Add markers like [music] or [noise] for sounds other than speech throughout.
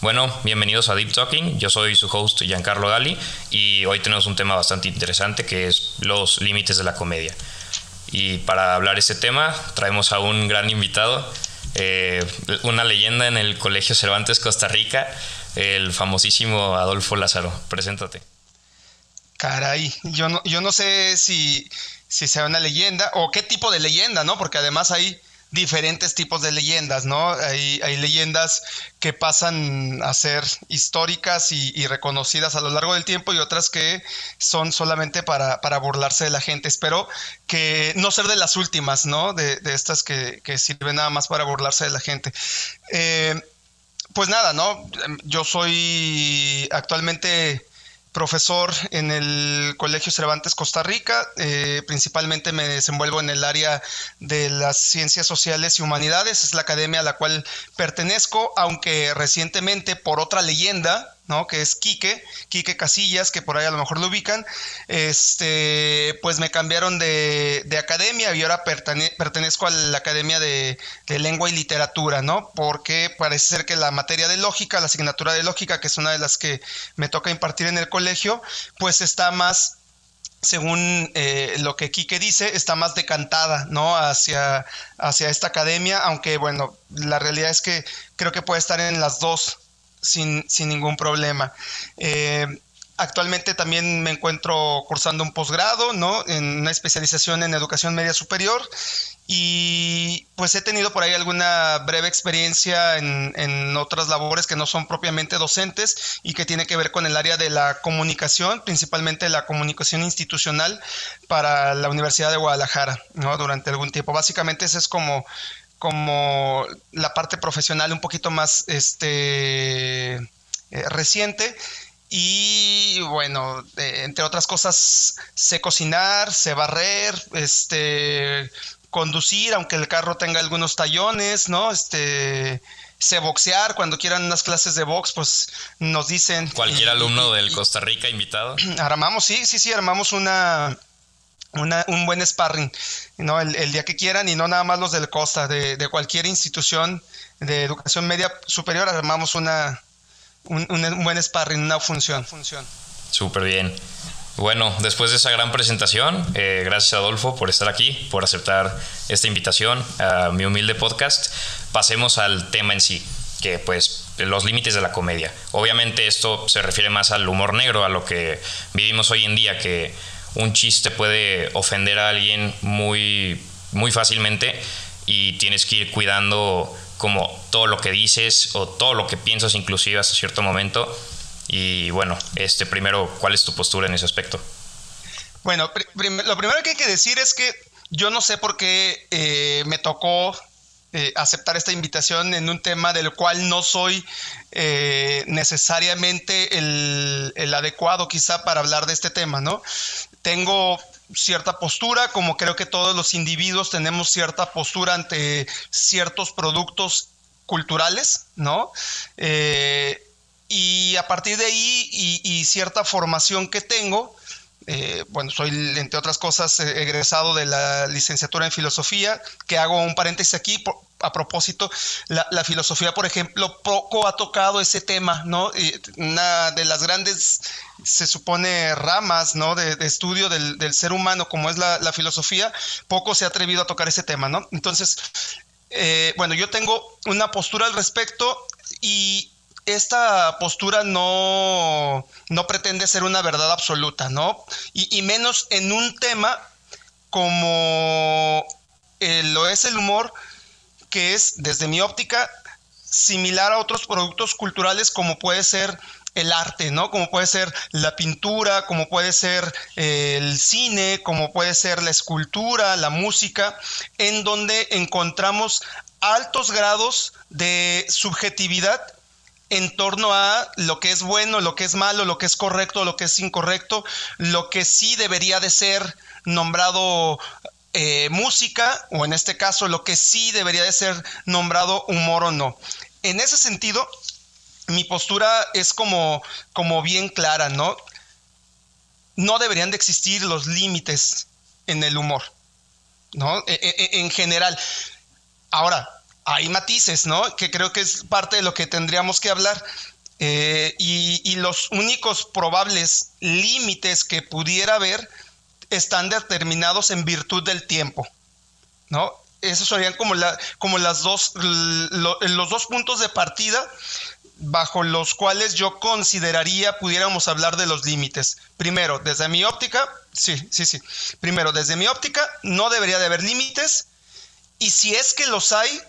Bueno, bienvenidos a Deep Talking. Yo soy su host Giancarlo Gali y hoy tenemos un tema bastante interesante que es los límites de la comedia. Y para hablar este tema traemos a un gran invitado, eh, una leyenda en el Colegio Cervantes Costa Rica, el famosísimo Adolfo Lázaro. Preséntate. Caray, yo no, yo no sé si, si sea una leyenda o qué tipo de leyenda, ¿no? Porque además hay diferentes tipos de leyendas, ¿no? Hay, hay leyendas que pasan a ser históricas y, reconocidas a lo largo del tiempo y otras que son solamente para, para, burlarse de la gente. Espero que no ser de las últimas, ¿no? De, de estas que, que, sirven nada más para burlarse de la gente. Eh, pues nada, ¿no? Yo soy actualmente profesor en el Colegio Cervantes Costa Rica. Eh, principalmente me desenvuelvo en el área de las ciencias sociales y humanidades. Es la academia a la cual pertenezco, aunque recientemente por otra leyenda ¿no? Que es Quique, Quique Casillas, que por ahí a lo mejor lo ubican. Este, pues me cambiaron de, academia y ahora pertenezco a la Academia de, Lengua y Literatura, ¿no? Porque parece ser que la materia de lógica, la asignatura de lógica, que es una de las que me toca impartir en el colegio, pues está más según eh, lo que Quique dice, está más decantada, ¿no? Hacia, hacia esta academia, aunque bueno, la realidad es que creo que puede estar en las dos sin, ningún problema. Eh, actualmente también me encuentro cursando un posgrado, ¿no? En una especialización en educación media superior y pues he tenido por ahí alguna breve experiencia en, en, otras labores que no son propiamente docentes y que tiene que ver con el área de la comunicación, principalmente la comunicación institucional para la Universidad de Guadalajara, ¿no? Durante algún tiempo. Básicamente ese es como como la parte profesional un poquito más este, eh, reciente. Y bueno, entre otras cosas, sé cocinar, sé barrer, este, conducir, aunque el carro tenga algunos tallones, ¿no? Este, sé boxear, cuando quieran unas clases de box, pues nos dicen. Cualquier alumno del Costa Rica invitado. [clears throat] Armamos, sí, sí, sí, armamos una, un buen sparring, ¿no? El, día que quieran y no nada más los del Costa, de, cualquier institución de educación media superior, armamos una, un, buen sparring, una función. función. Súper bien. Bueno, después de esa gran presentación, eh, gracias Adolfo por estar aquí, por aceptar esta invitación a mi humilde podcast. Pasemos al tema en sí, que pues los límites de la comedia. Obviamente esto se refiere más al humor negro, a lo que vivimos hoy en día, que un chiste puede ofender a alguien muy, muy fácilmente y tienes que ir cuidando como todo lo que dices o todo lo que piensas inclusive hasta cierto momento. Y bueno, este primero, ¿cuál es tu postura en ese aspecto? Bueno, lo primero que hay que decir es que yo no sé por qué eh, me tocó eh, aceptar esta invitación en un tema del cual no soy eh, necesariamente el, el, adecuado quizá para hablar de este tema, ¿no? Tengo cierta postura, como creo que todos los individuos tenemos cierta postura ante ciertos productos culturales, ¿no? Eh, y a partir de ahí y, cierta formación que tengo, eh, bueno, soy, entre otras cosas, egresado de la licenciatura en filosofía, que hago un paréntesis aquí, a propósito, la, filosofía, por ejemplo, poco ha tocado ese tema, ¿no? una de las grandes, se supone, ramas, ¿no? De, estudio del, ser humano, como es la, filosofía, poco se ha atrevido a tocar ese tema, ¿no? Entonces, eh, bueno, yo tengo una postura al respecto y esta postura no, no pretende ser una verdad absoluta, ¿no? Y, y menos en un tema como lo es el humor, que es, desde mi óptica, similar a otros productos culturales como puede ser el arte, ¿no? Como puede ser la pintura, como puede ser eh, el cine, como puede ser la escultura, la música, en donde encontramos altos grados de subjetividad en torno a lo que es bueno, lo que es malo, lo que es correcto, lo que es incorrecto, lo que sí debería de ser nombrado eh, música, o en este caso lo que sí debería de ser nombrado humor o no. En ese sentido, mi postura es como, como bien clara, ¿no? No deberían de existir los límites en el humor, ¿no? E, e, e, en general. Ahora, hay matices, ¿no? Que creo que es parte de lo que tendríamos que hablar. Eh, y, los únicos probables límites que pudiera haber están determinados en virtud del tiempo, ¿no? Esos serían como, la, como las dos, los dos puntos de partida bajo los cuales yo consideraría pudiéramos hablar de los límites. Primero, desde mi óptica, sí, sí, sí. Primero, desde mi óptica, no debería de haber límites. Y si es que los hay,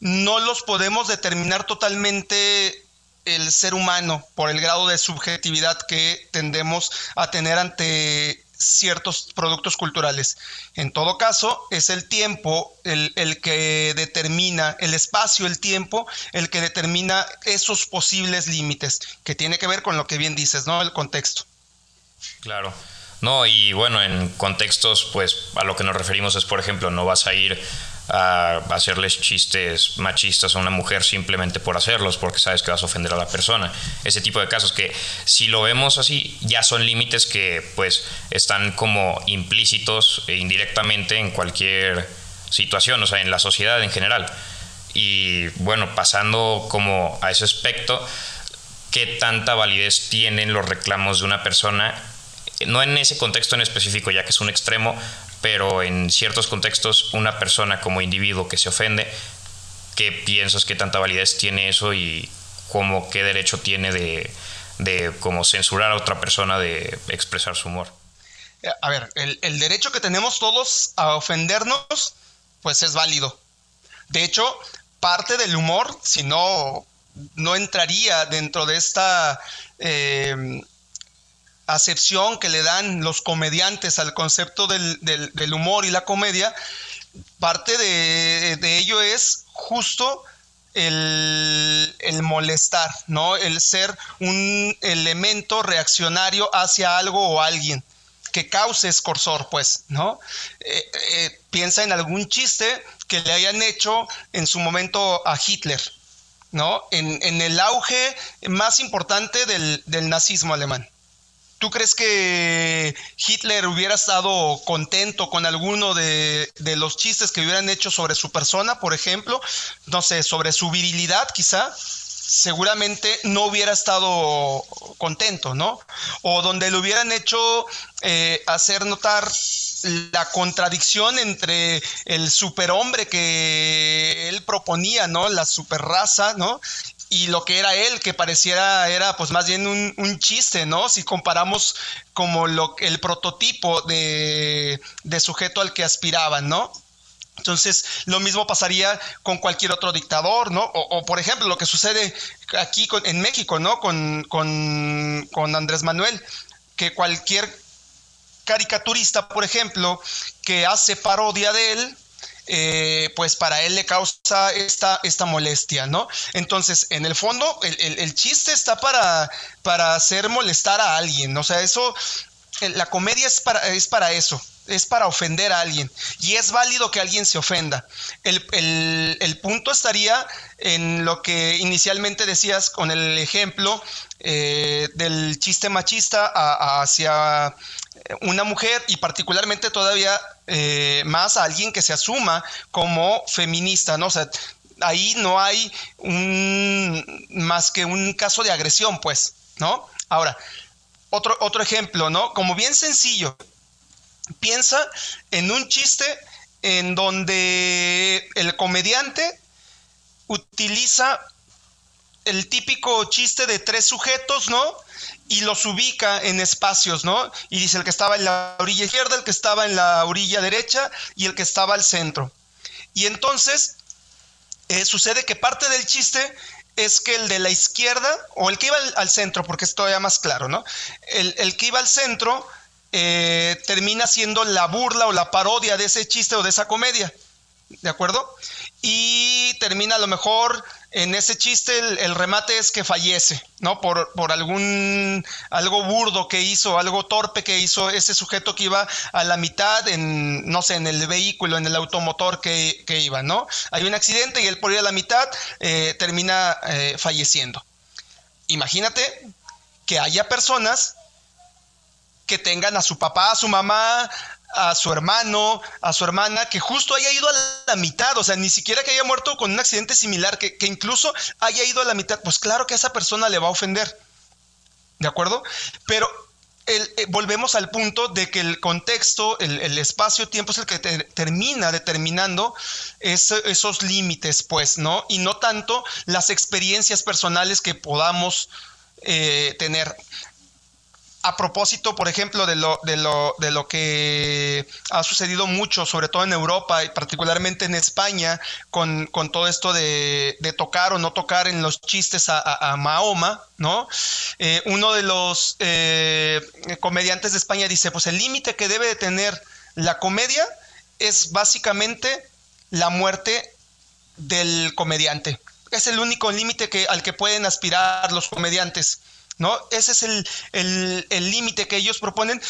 no los podemos determinar totalmente el ser humano por el grado de subjetividad que tendemos a tener ante ciertos productos culturales. En todo caso, es el tiempo el, que determina, el espacio, el tiempo, el que determina esos posibles límites, que tiene que ver con lo que bien dices, ¿no? El contexto. Claro. No, y bueno, en contextos, pues a lo que nos referimos es, por ejemplo, no vas a ir a hacerles chistes machistas a una mujer simplemente por hacerlos, porque sabes que vas a ofender a la persona. Ese tipo de casos que si lo vemos así, ya son límites que pues están como implícitos e indirectamente en cualquier situación, o sea, en la sociedad en general. Y bueno, pasando como a ese aspecto, ¿qué tanta validez tienen los reclamos de una persona? No en ese contexto en específico, ya que es un extremo, pero en ciertos contextos una persona como individuo que se ofende, ¿qué piensas que tanta validez tiene eso y cómo qué derecho tiene de, de como censurar a otra persona de expresar su humor? A ver, el, el derecho que tenemos todos a ofendernos, pues es válido. De hecho, parte del humor, si no, no entraría dentro de esta eh, acepción que le dan los comediantes al concepto del, humor y la comedia, parte de, ello es justo el, molestar, ¿no? El ser un elemento reaccionario hacia algo o alguien que cause escorsor, pues, ¿no? Eh, eh, piensa en algún chiste que le hayan hecho en su momento a Hitler, ¿no? En, el auge más importante del nazismo alemán. ¿Tú crees que Hitler hubiera estado contento con alguno de, los chistes que hubieran hecho sobre su persona, por ejemplo? No sé, sobre su virilidad quizá. Seguramente no hubiera estado contento, ¿no? O donde le hubieran hecho eh, hacer notar la contradicción entre el superhombre que él proponía, ¿no? La superraza, ¿no? Y lo que era él, que pareciera era pues más bien un, chiste, ¿no? Si comparamos como lo, el prototipo de, sujeto al que aspiraban, ¿no? Entonces, lo mismo pasaría con cualquier otro dictador, ¿no? O, por ejemplo, lo que sucede aquí en México, ¿no? Con, con, con Andrés Manuel, que cualquier caricaturista, por ejemplo, que hace parodia de él, eh, pues para él le causa esta, esta molestia, ¿no? Entonces, en el fondo, el, chiste está para, para hacer molestar a alguien, o sea, eso, la comedia es para, es para eso, es para ofender a alguien y es válido que alguien se ofenda. El, punto estaría en lo que inicialmente decías con el ejemplo eh, del chiste machista hacia una mujer y particularmente todavía eh, más a alguien que se asuma como feminista, ¿no? O sea, ahí no hay más que un caso de agresión, pues, ¿no? Ahora, otro, otro ejemplo, ¿no? Como bien sencillo, piensa en un chiste en donde el comediante utiliza el típico chiste de tres sujetos, ¿no? y los ubica en espacios, ¿no? Y dice el que estaba en la orilla izquierda, el que estaba en la orilla derecha y el que estaba al centro. Y entonces eh, sucede que parte del chiste es que el de la izquierda, o el que iba al, centro, porque es todavía más claro, ¿no? El, que iba al centro eh, termina siendo la burla o la parodia de ese chiste o de esa comedia, ¿de acuerdo? Y termina a lo mejor en ese chiste el, remate es que fallece, ¿no? Por, por, algún algo burdo que hizo, algo torpe que hizo ese sujeto que iba a la mitad en, no sé, en el vehículo, en el automotor que, iba, ¿no? Hay un accidente y él por ir a la mitad eh, termina eh, falleciendo. Imagínate que haya personas que tengan a su papá, a su mamá, a su hermano, a su hermana, que justo haya ido a la mitad, o sea, ni siquiera que haya muerto con un accidente similar, que, incluso haya ido a la mitad, pues claro que a esa persona le va a ofender, ¿de acuerdo? Pero eh, volvemos al punto de que el contexto, el, espacio-tiempo es el que termina determinando esos límites, pues, ¿no? Y no tanto las experiencias personales que podamos eh, tener a propósito, por ejemplo, de lo, de, lo, de lo que ha sucedido mucho, sobre todo en Europa y particularmente en España, con, todo esto de, tocar o no tocar en los chistes a, Mahoma, ¿no? Eh, uno de los eh, comediantes de España dice, pues el límite que debe de tener la comedia es básicamente la muerte del comediante. Es el único límite que, al que pueden aspirar los comediantes. ¿No? Ese es el límite que ellos proponen.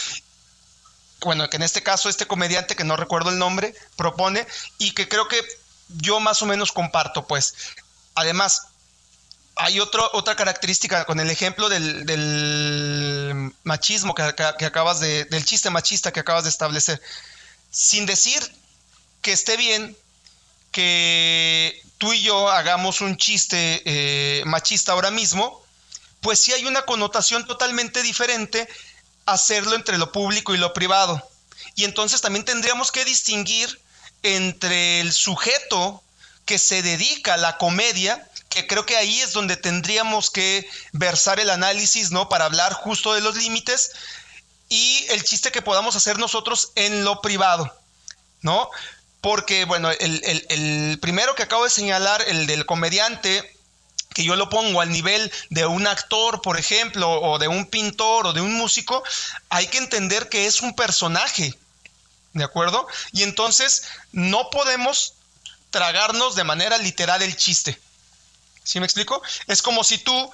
Bueno, que en este caso este comediante, que no recuerdo el nombre, propone y que creo que yo más o menos comparto, pues. Además, hay otra característica con el ejemplo del, machismo que, acabas de, del chiste machista que acabas de establecer. Sin decir que esté bien que tú y yo hagamos un chiste eh, machista ahora mismo, pues sí hay una connotación totalmente diferente hacerlo entre lo público y lo privado. Y entonces también tendríamos que distinguir entre el sujeto que se dedica a la comedia, que creo que ahí es donde tendríamos que versar el análisis, ¿no? Para hablar justo de los límites y el chiste que podamos hacer nosotros en lo privado, ¿no? Porque, bueno, el, el primero que acabo de señalar, el del comediante, que yo lo pongo al nivel de un actor, por ejemplo, o de un pintor o de un músico, hay que entender que es un personaje, ¿de acuerdo? Y entonces no podemos tragarnos de manera literal el chiste. ¿Sí me explico? Es como si tú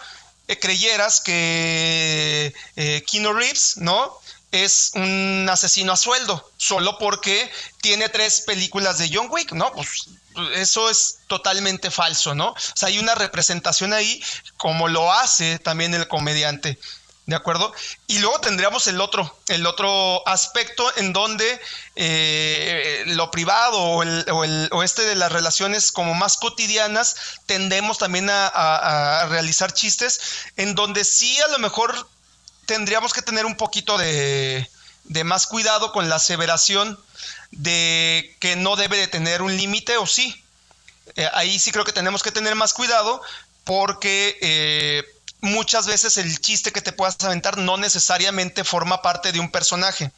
eh, creyeras que eh, Reeves, ¿no? Es un asesino a sueldo, solo porque tiene tres películas de John Wick, ¿no? Pues eso es totalmente falso, ¿no? O sea, hay una representación ahí como lo hace también el comediante. ¿De acuerdo? Y luego tendríamos el otro, el otro aspecto en donde eh, lo privado o, el, o, este de las relaciones como más cotidianas tendemos también a realizar chistes en donde sí a lo mejor tendríamos que tener un poquito de, más cuidado con la aseveración de que no debe de tener un límite o sí. Eh, ahí sí creo que tenemos que tener más cuidado porque eh, muchas veces el chiste que te puedas aventar no necesariamente forma parte de un personaje,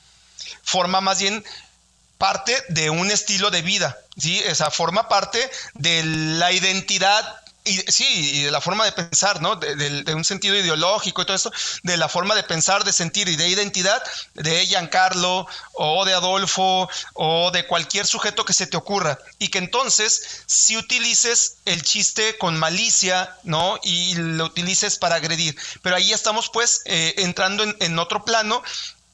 forma más bien parte de un estilo de vida, ¿sí? Esa forma parte de la identidad y sí, y de la forma de pensar, ¿no? De, un sentido ideológico y todo esto, de la forma de pensar, de sentir y de identidad de Giancarlo o de Adolfo o de cualquier sujeto que se te ocurra. Y que entonces si utilices el chiste con malicia, ¿no? Y lo utilices para agredir. Pero ahí estamos pues eh, entrando en, en otro plano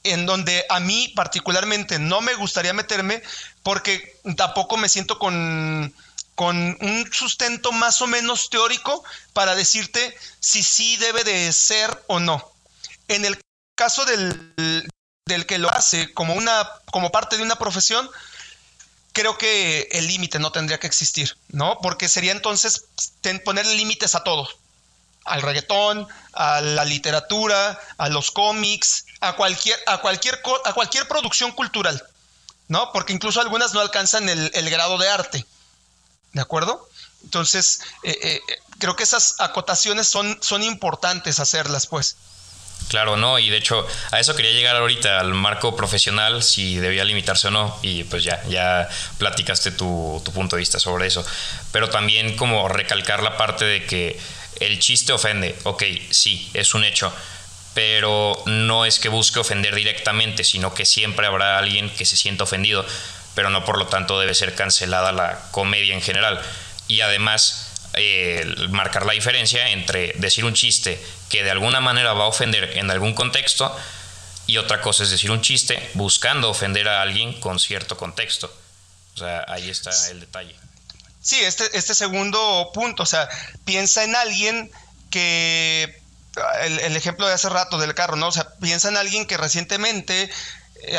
en donde a mí particularmente no me gustaría meterme porque tampoco me siento con con un sustento más o menos teórico para decirte si sí debe de ser o no. En el caso del, que lo hace como, una, como parte de una profesión, creo que el límite no tendría que existir, ¿no? Porque sería entonces ponerle límites a todo, al reggaetón, a la literatura, a los cómics, a cualquier, a cualquier, a cualquier producción cultural, ¿no? Porque incluso algunas no alcanzan el grado de arte. ¿De acuerdo? Entonces, eh, eh, creo que esas acotaciones son, son importantes hacerlas, pues. Claro, no, y de hecho a eso quería llegar ahorita, al marco profesional, si debía limitarse o no, y pues ya, ya platicaste tu, tu punto de vista sobre eso. Pero también como recalcar la parte de que el chiste ofende, ok, sí, es un hecho, pero no es que busque ofender directamente, sino que siempre habrá alguien que se sienta ofendido pero no por lo tanto debe ser cancelada la comedia en general. Y además, eh, marcar la diferencia entre decir un chiste que de alguna manera va a ofender en algún contexto y otra cosa es decir un chiste buscando ofender a alguien con cierto contexto. O sea, ahí está el detalle. Sí, este, este segundo punto, o sea, piensa en alguien que, el, el, ejemplo de hace rato del carro, ¿no? O sea, piensa en alguien que recientemente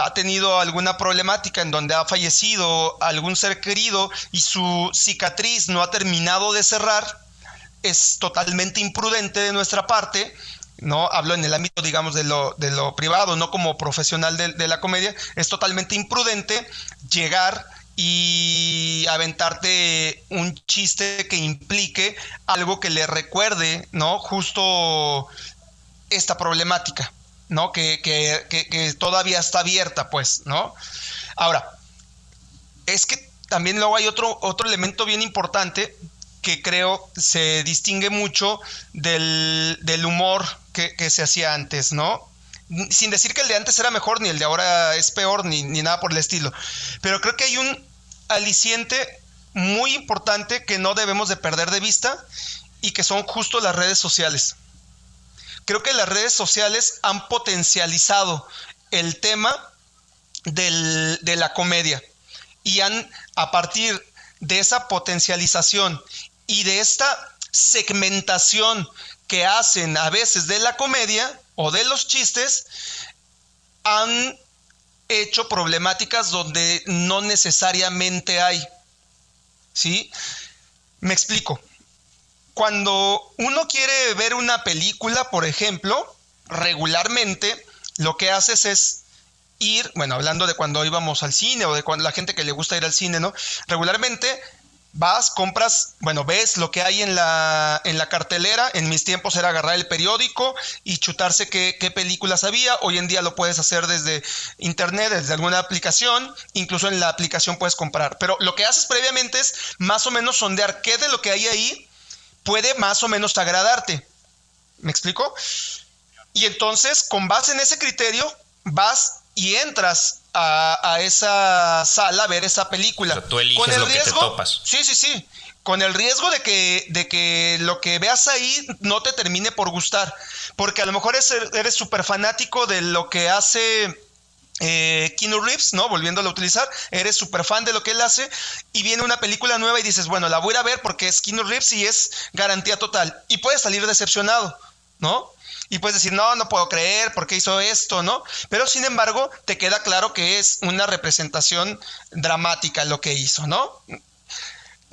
ha tenido alguna problemática en donde ha fallecido algún ser querido y su cicatriz no ha terminado de cerrar, es totalmente imprudente de nuestra parte ¿no? Hablo en el ámbito, digamos, de lo, de lo privado, no como profesional de, de, la comedia, es totalmente imprudente llegar y aventarte un chiste que implique algo que le recuerde, ¿no? Justo esta problemática, ¿no? Que, que, que, todavía está abierta, pues, ¿no? Ahora, es que también luego hay otro, otro elemento bien importante que creo se distingue mucho del, del humor que, se hacía antes, ¿no? Sin decir que el de antes era mejor, ni el de ahora es peor, ni, ni nada por el estilo. Pero creo que hay un aliciente muy importante que no debemos de perder de vista y que son justo las redes sociales. Creo que las redes sociales han potencializado el tema de la comedia y han, a partir de esa potencialización y de esta segmentación que hacen a veces de la comedia o de los chistes han hecho problemáticas donde no necesariamente hay. ¿Sí? Me explico. Cuando uno quiere ver una película, por ejemplo, regularmente lo que haces es ir, bueno, hablando de cuando íbamos al cine o de cuando la gente que le gusta ir al cine, ¿no? Regularmente vas, compras, bueno, ves lo que hay en la, en la cartelera. En mis tiempos era agarrar el periódico y chutarse qué, qué, películas había. Hoy en día lo puedes hacer desde internet, desde alguna aplicación. Incluso en la aplicación puedes comprar. Pero lo que haces previamente es más o menos sondear qué de lo que hay ahí puede más o menos agradarte. ¿Me explico? Y entonces, con base en ese criterio, vas y entras a, esa sala a ver esa película. tú eliges lo que te topas. Sí, sí, sí. Con el riesgo de que, de que lo que veas ahí no te termine por gustar. Porque a lo mejor eres súper fanático de lo que hace eh, Reeves, ¿no? Volviéndolo a utilizar, eres súper fan de lo que él hace y viene una película nueva y dices, bueno, la voy a ver porque es Keanu Reeves y es garantía total. Y puedes salir decepcionado, ¿no? y puedes decir, no, no puedo creer porque hizo esto, ¿no? Pero sin embargo, te queda claro que es una representación dramática lo que hizo, ¿no?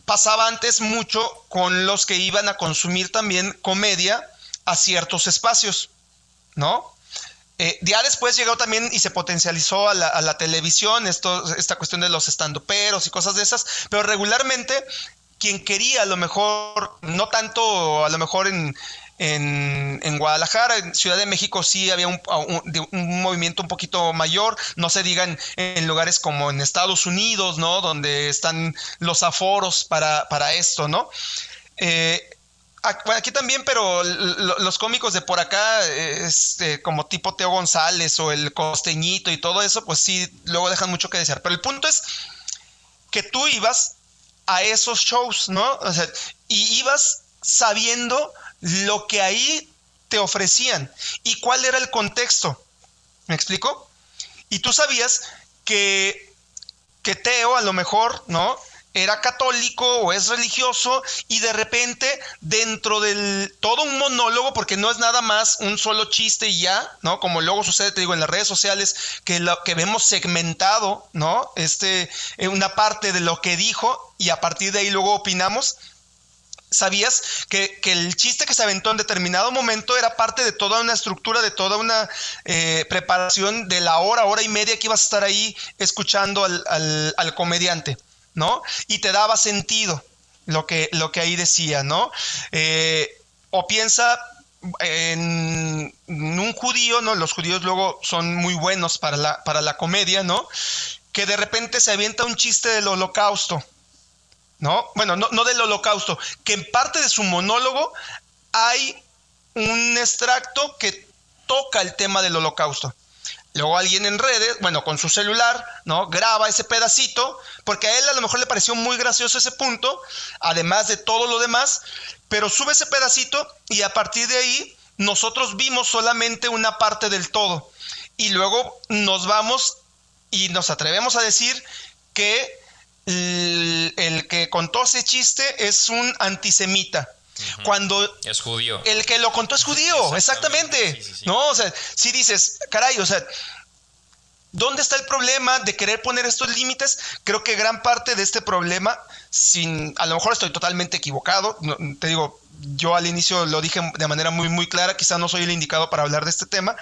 Pasaba antes mucho con los que iban a consumir también comedia a ciertos espacios, ¿no? Eh, ya después llegó también y se potencializó a la, televisión esta cuestión de los estandoperos y cosas de esas, pero regularmente quien quería a lo mejor, no tanto a lo mejor en, en, Guadalajara, en Ciudad de México sí había un, movimiento un poquito mayor, no se digan en lugares como en Estados Unidos, ¿no? Donde están los aforos para, esto, ¿no? Eh, aquí también, pero los cómicos de por acá, este, como tipo Teo González o el costeñito y todo eso, pues sí, luego dejan mucho que desear. Pero el punto es que tú ibas a esos shows, ¿no? O sea, y ibas sabiendo lo que ahí te ofrecían y cuál era el contexto. ¿Me explico? Y tú sabías que, que Teo a lo mejor, ¿no? Era católico o es religioso y de repente dentro del todo un monólogo, porque no es nada más un solo chiste y ya, ¿no? Como luego sucede, te digo, en las redes sociales, que lo que vemos segmentado, ¿no? Este, eh, una parte de lo que dijo y a partir de ahí luego opinamos ¿Sabías que, el chiste que se aventó en determinado momento era parte de toda una estructura, de toda una eh, preparación de la hora, hora y media que ibas a estar ahí escuchando al, comediante, ¿no? Y te daba sentido lo que, lo que ahí decía, ¿no? Eh, o piensa en un judío, ¿no? Los judíos luego son muy buenos para la, para la comedia, ¿no? Que de repente se avienta un chiste del holocausto ¿no? Bueno, no, del holocausto, que en parte de su monólogo hay un extracto que toca el tema del holocausto. Luego alguien en redes, bueno, con su celular, ¿no? Graba ese pedacito, porque a él a lo mejor le pareció muy gracioso ese punto, además de todo lo demás, pero sube ese pedacito y a partir de ahí nosotros vimos solamente una parte del todo. Y luego nos vamos y nos atrevemos a decir que el, que contó ese chiste es un antisemita. Cuando es judío. El que lo contó es judío, exactamente. No, o sea, si dices, caray, o sea, ¿Dónde está el problema de querer poner estos límites? Creo que gran parte de este problema, sin, a lo mejor estoy totalmente equivocado, te digo, yo al inicio lo dije de manera muy, muy clara, quizá no soy el indicado para hablar de este tema,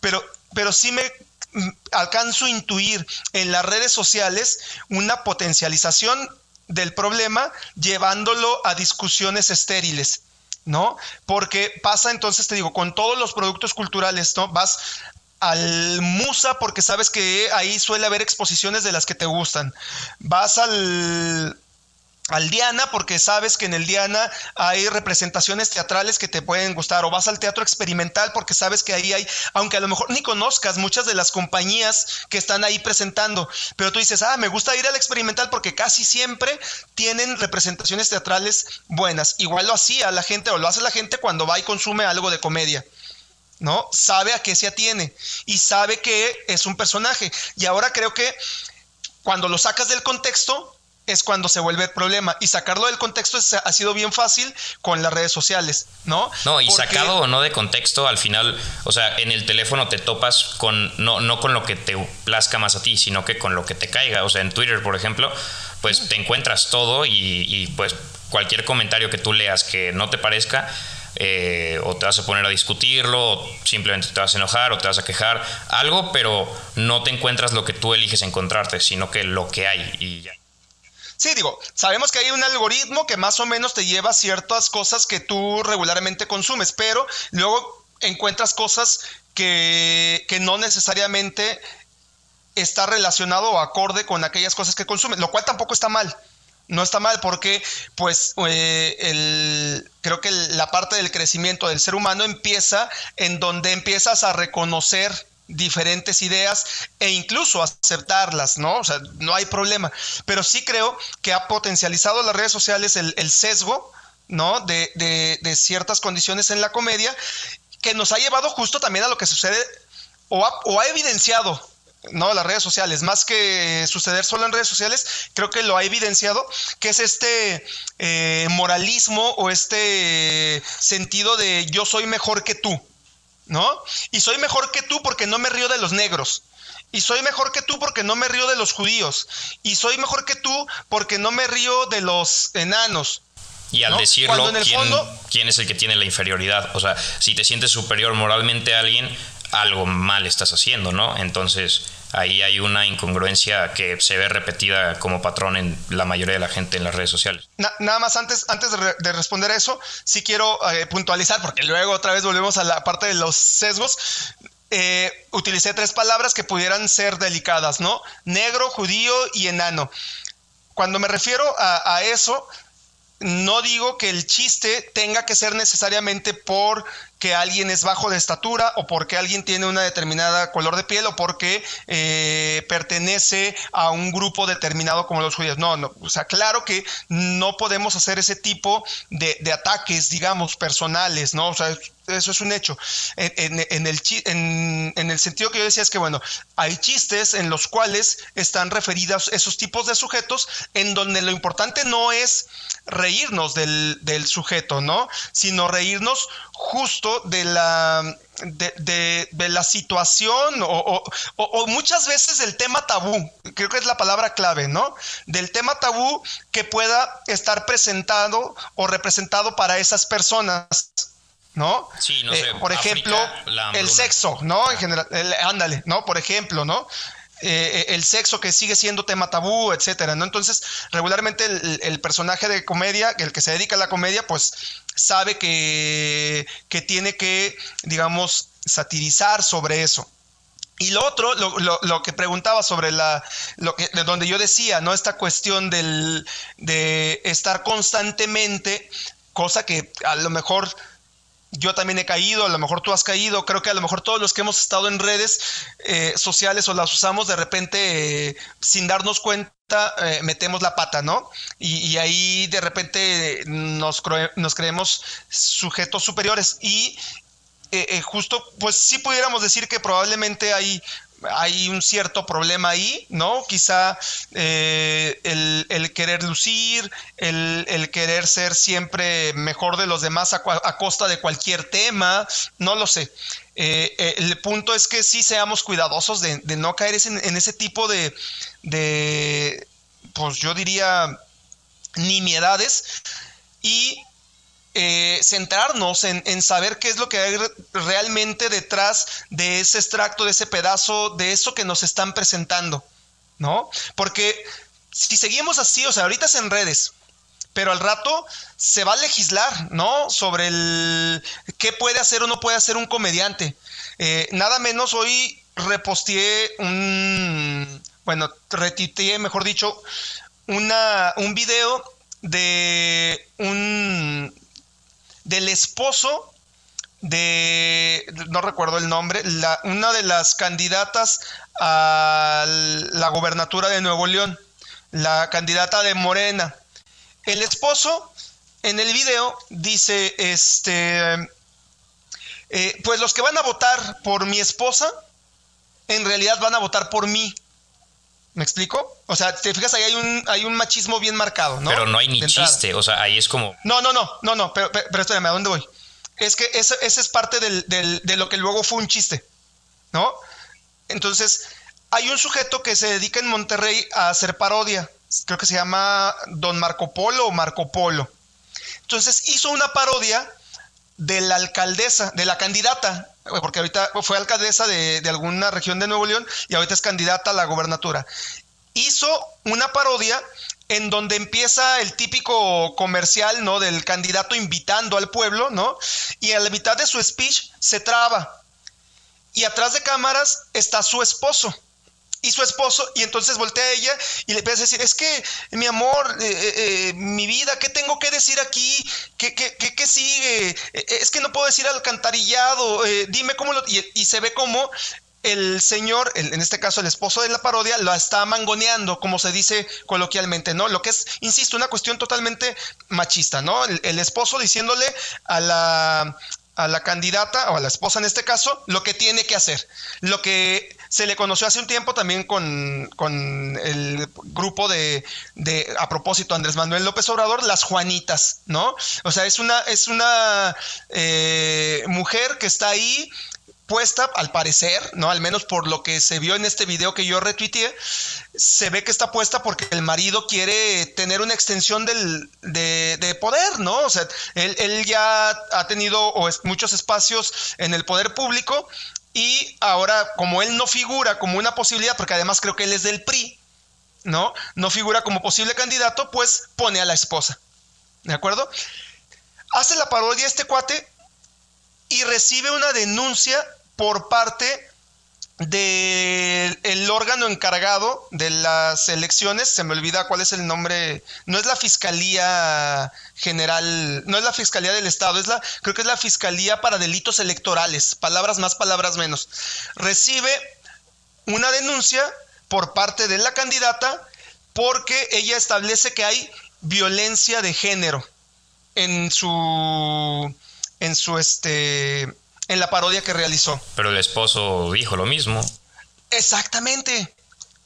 pero, pero sí me mm, alcanzo a intuir en las redes sociales una potencialización del problema llevándolo a discusiones estériles. ¿no? Porque pasa entonces, te digo, con todos los productos culturales, ¿no? Vas al Musa porque sabes que ahí suele haber exposiciones de las que te gustan. Vas al al Diana porque sabes que en el Diana hay representaciones teatrales que te pueden gustar o vas al teatro experimental porque sabes que ahí hay, aunque a lo mejor ni conozcas muchas de las compañías que están ahí presentando, pero tú dices, ah, me gusta ir al experimental porque casi siempre tienen representaciones teatrales buenas. Igual lo hacía la gente o lo hace la gente cuando va y consume algo de comedia. ¿no? Sabe a qué se atiene y sabe que es un personaje. Y ahora creo que cuando lo sacas del contexto es cuando se vuelve el problema. Y sacarlo del contexto ha sido bien fácil con las redes sociales, ¿no? No, y sacado o no de contexto, al final, o sea, en el teléfono te topas con, no, no con lo que te plazca más a ti, sino que con lo que te caiga. O sea, en Twitter, por ejemplo, pues te encuentras todo y, y pues cualquier comentario que tú leas que no te parezca, eh, o te vas a poner a discutirlo, o simplemente te vas a enojar, o te vas a quejar, algo, pero no te encuentras lo que tú eliges encontrarte, sino que lo que hay y ya. Sí, digo, sabemos que hay un algoritmo que más o menos te lleva a ciertas cosas que tú regularmente consumes, pero luego encuentras cosas que, que no necesariamente está relacionado o acorde con aquellas cosas que consumes, lo cual tampoco está mal. No está mal porque pues eh, el, creo que la parte del crecimiento del ser humano empieza en donde empiezas a reconocer diferentes ideas e incluso aceptarlas, ¿no? O sea, no hay problema. Pero sí creo que ha potencializado las redes sociales el, sesgo, ¿no? De, de, ciertas condiciones en la comedia que nos ha llevado justo también a lo que sucede o o ha evidenciado no, las redes sociales, más que suceder solo en redes sociales, creo que lo ha evidenciado, que es este eh, moralismo o este sentido de yo soy mejor que tú, ¿no? Y soy mejor que tú porque no me río de los negros. Y soy mejor que tú porque no me río de los judíos. Y soy mejor que tú porque no me río de los enanos. Y al decirlo, ¿quién, es el que tiene la inferioridad? O sea, si te sientes superior moralmente a alguien, algo mal estás haciendo, ¿no? Entonces ahí hay una incongruencia que se ve repetida como patrón en la mayoría de la gente en las redes sociales. nada más antes, antes de, responder eso, sí quiero eh, puntualizar, porque luego otra vez volvemos a la parte de los sesgos. Eh, utilicé tres palabras que pudieran ser delicadas, ¿no? Negro, judío y enano. Cuando me refiero a eso, no digo que el chiste tenga que ser necesariamente por que alguien es bajo de estatura o porque alguien tiene una determinada color de piel o porque eh, pertenece a un grupo determinado como los judíos. No, no, o sea, claro que no podemos hacer ese tipo de, ataques, digamos, personales, ¿no? O sea, eso es un hecho. En, el, en, el sentido que yo decía es que, bueno, hay chistes en los cuales están referidos esos tipos de sujetos en donde lo importante no es reírnos del, del sujeto, ¿no? Sino reírnos justo de la, de, la situación o, muchas veces del tema tabú, creo que es la palabra clave, ¿no? Del tema tabú que pueda estar presentado o representado para esas personas. ¿No? Sí, no sé, eh, por ejemplo, el sexo, ¿no? En general, ándale, ¿no? Por ejemplo, ¿no? Eh, el sexo que sigue siendo tema tabú, etcétera, ¿no? Entonces, regularmente el, personaje de comedia, el que se dedica a la comedia, pues sabe que, que tiene que, digamos, satirizar sobre eso. Y lo otro, lo, lo, que preguntaba sobre la, lo que, de donde yo decía, ¿no? Esta cuestión del, de estar constantemente, cosa que a lo mejor yo también he caído, a lo mejor tú has caído, creo que a lo mejor todos los que hemos estado en redes eh, sociales o las usamos de repente eh, sin darnos cuenta, eh, metemos la pata, ¿no? Y, ahí de repente nos, nos creemos sujetos superiores y justo, pues sí pudiéramos decir que probablemente hay hay un cierto problema ahí, ¿no? Quizá eh, el, querer lucir, el, querer ser siempre mejor de los demás a, costa de cualquier tema, no lo sé. Eh, eh, el punto es que sí seamos cuidadosos de, no caer en, ese tipo de, de, pues yo diría, nimiedades y eh, centrarnos en, saber qué es lo que hay realmente detrás de ese extracto, de ese pedazo, de eso que nos están presentando, ¿no? Porque si seguimos así, o sea, ahorita es en redes, pero al rato se va a legislar, ¿no? Sobre el qué puede hacer o no puede hacer un comediante. Eh, nada menos hoy reposteé un, bueno, retiteé, mejor dicho, una, un video de un del esposo de, no recuerdo el nombre, una de las candidatas a la gobernatura de Nuevo León, la candidata de Morena. El esposo en el video dice, este, eh, pues los que van a votar por mi esposa, en realidad van a votar por mí. ¿Me explico? O sea, te fijas, ahí hay un, hay un machismo bien marcado, ¿no? Pero no hay ni chiste, o sea, ahí es como... No, no, no, no, no, pero, pero, espérame, ¿a dónde voy? Es que ese, es parte de lo que luego fue un chiste, ¿no? Entonces, hay un sujeto que se dedica en Monterrey a hacer parodia, creo que se llama Don Marco Polo o Marco Polo. Entonces, hizo una parodia de la alcaldesa, de la candidata, porque ahorita fue alcaldesa de, alguna región de Nuevo León y ahorita es candidata a la gobernatura. Hizo una parodia en donde empieza el típico comercial, ¿no? Del candidato invitando al pueblo, ¿no? Y a la mitad de su speech se traba. Y atrás de cámaras está su esposo y su esposo, y entonces voltea a ella y le empieza a decir, es que mi amor, eh, eh, eh, mi vida, ¿qué tengo que decir aquí? ¿Qué, qué, qué, sigue? es que no puedo decir alcantarillado, dime cómo lo... Y, se ve como el señor, en este caso el esposo de la parodia, lo está mangoneando, como se dice coloquialmente, ¿no? Lo que es, insisto, una cuestión totalmente machista, ¿no? el esposo diciéndole a la, a la candidata o a la esposa en este caso lo que tiene que hacer. Lo que se le conoció hace un tiempo también con, el grupo de, de, a propósito, Andrés Manuel López Obrador, las Juanitas, ¿no? O sea, es una, es una eh, mujer que está ahí puesta, al parecer, ¿no? Al menos por lo que se vio en este video que yo retuiteé, se ve que está puesta porque el marido quiere tener una extensión del, de, poder, ¿no? O sea, él, ya ha tenido muchos espacios en el poder público y ahora, como él no figura como una posibilidad, porque además creo que él es del PRI, ¿no? No figura como posible candidato, pues pone a la esposa, ¿de acuerdo? Hace la parodia este cuate y recibe una denuncia por parte del órgano encargado de las elecciones, se me olvida cuál es el nombre, no es la Fiscalía General, no es la Fiscalía del Estado, es la, creo que es la Fiscalía para Delitos Electorales, palabras más, palabras menos. Recibe una denuncia por parte de la candidata porque ella establece que hay violencia de género en su en su este en la parodia que realizó. Pero el esposo dijo lo mismo. Exactamente.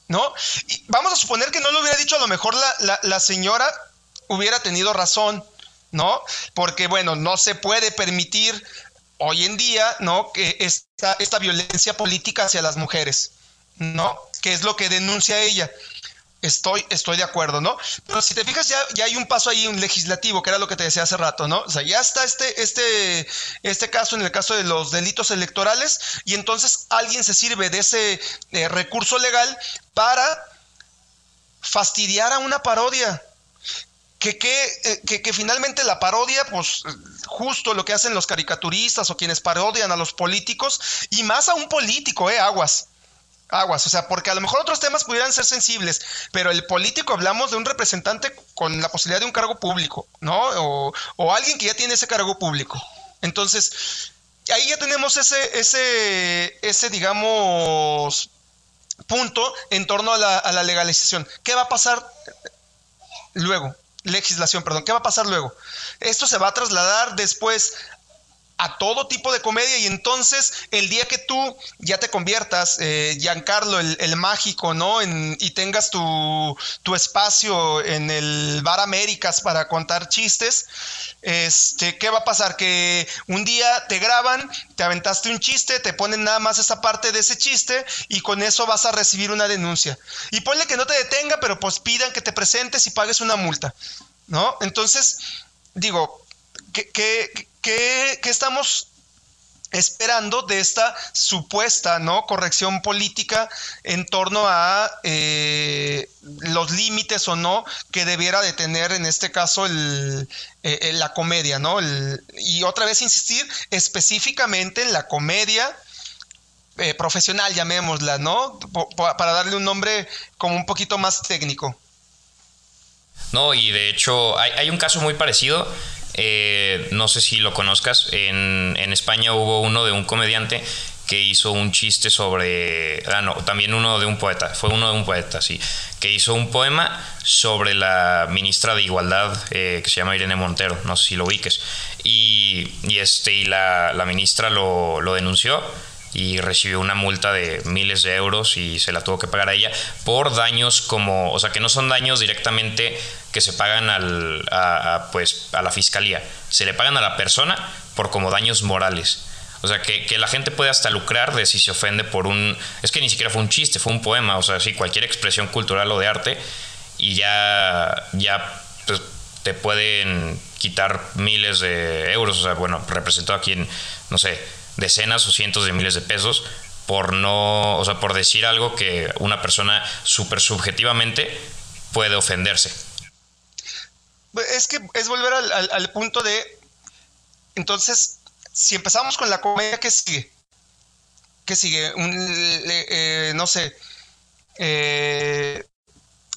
¿No? Y vamos a suponer que no lo hubiera dicho, a lo mejor la, la, señora hubiera tenido razón, ¿no? Porque, bueno, no se puede permitir hoy en día, ¿no? Que esta, esta violencia política hacia las mujeres, ¿no? Que es lo que denuncia ella. Estoy, estoy de acuerdo, ¿no? Pero si te fijas, ya, hay un paso ahí, un legislativo, que era lo que te decía hace rato, ¿no? O sea, ya está este, este, este caso en el caso de los delitos electorales, y entonces alguien se sirve de ese eh, recurso legal para fastidiar a una parodia. Que, eh, que, que, finalmente la parodia, pues justo lo que hacen los caricaturistas o quienes parodian a los políticos, y más a un político, ¿eh? Aguas aguas, o sea, porque a lo mejor otros temas pudieran ser sensibles, pero el político hablamos de un representante con la posibilidad de un cargo público, ¿no? O, alguien que ya tiene ese cargo público. Entonces, ahí ya tenemos ese, ese, ese, digamos, punto en torno a la legalización. ¿Qué va a pasar luego? Legislación, perdón. ¿Qué va a pasar luego? Esto se va a trasladar después a todo tipo de comedia y entonces el día que tú ya te conviertas, eh, Giancarlo, el, mágico, ¿no? y tengas tu, tu, espacio en el Bar Américas para contar chistes, este, ¿qué va a pasar? Que un día te graban, te aventaste un chiste, te ponen nada más esa parte de ese chiste y con eso vas a recibir una denuncia. Y ponle que no te detenga, pero pues pidan que te presentes y pagues una multa, ¿no? Entonces, digo, ¿qué, qué, ¿qué, estamos esperando de esta supuesta ¿no? corrección política en torno a eh, los límites o no que debiera de tener en este caso el, eh, la comedia, ¿no? y otra vez insistir específicamente en la comedia eh, profesional, llamémosla, ¿no? para darle un nombre como un poquito más técnico. No, y de hecho hay un caso muy parecido eh, no sé si lo conozcas, en, España hubo uno de un comediante que hizo un chiste sobre. Ah, no, también uno de un poeta. Fue uno de un poeta, sí. Que hizo un poema sobre la ministra de Igualdad, eh, que se llama Irene Montero. No sé si lo ubiques. Y, este, y la, ministra lo, denunció y recibió una multa de miles de euros y se la tuvo que pagar a ella por daños como. O sea, que no son daños directamente que se pagan al, a, pues, a la fiscalía. Se le pagan a la persona por como daños morales. O sea, que, la gente puede hasta lucrar de si se ofende por un... Es que ni siquiera fue un chiste, fue un poema. O sea, sí, cualquier expresión cultural o de arte. Y ya, ya pues, te pueden quitar miles de euros. O sea, bueno, representó aquí en, no sé, decenas o cientos de miles de pesos por no, o sea, por decir algo que una persona súper subjetivamente puede ofenderse. Es que es volver al, punto de. Entonces, si empezamos con la comedia, ¿qué sigue? ¿Qué sigue? Eh, no sé. Eh,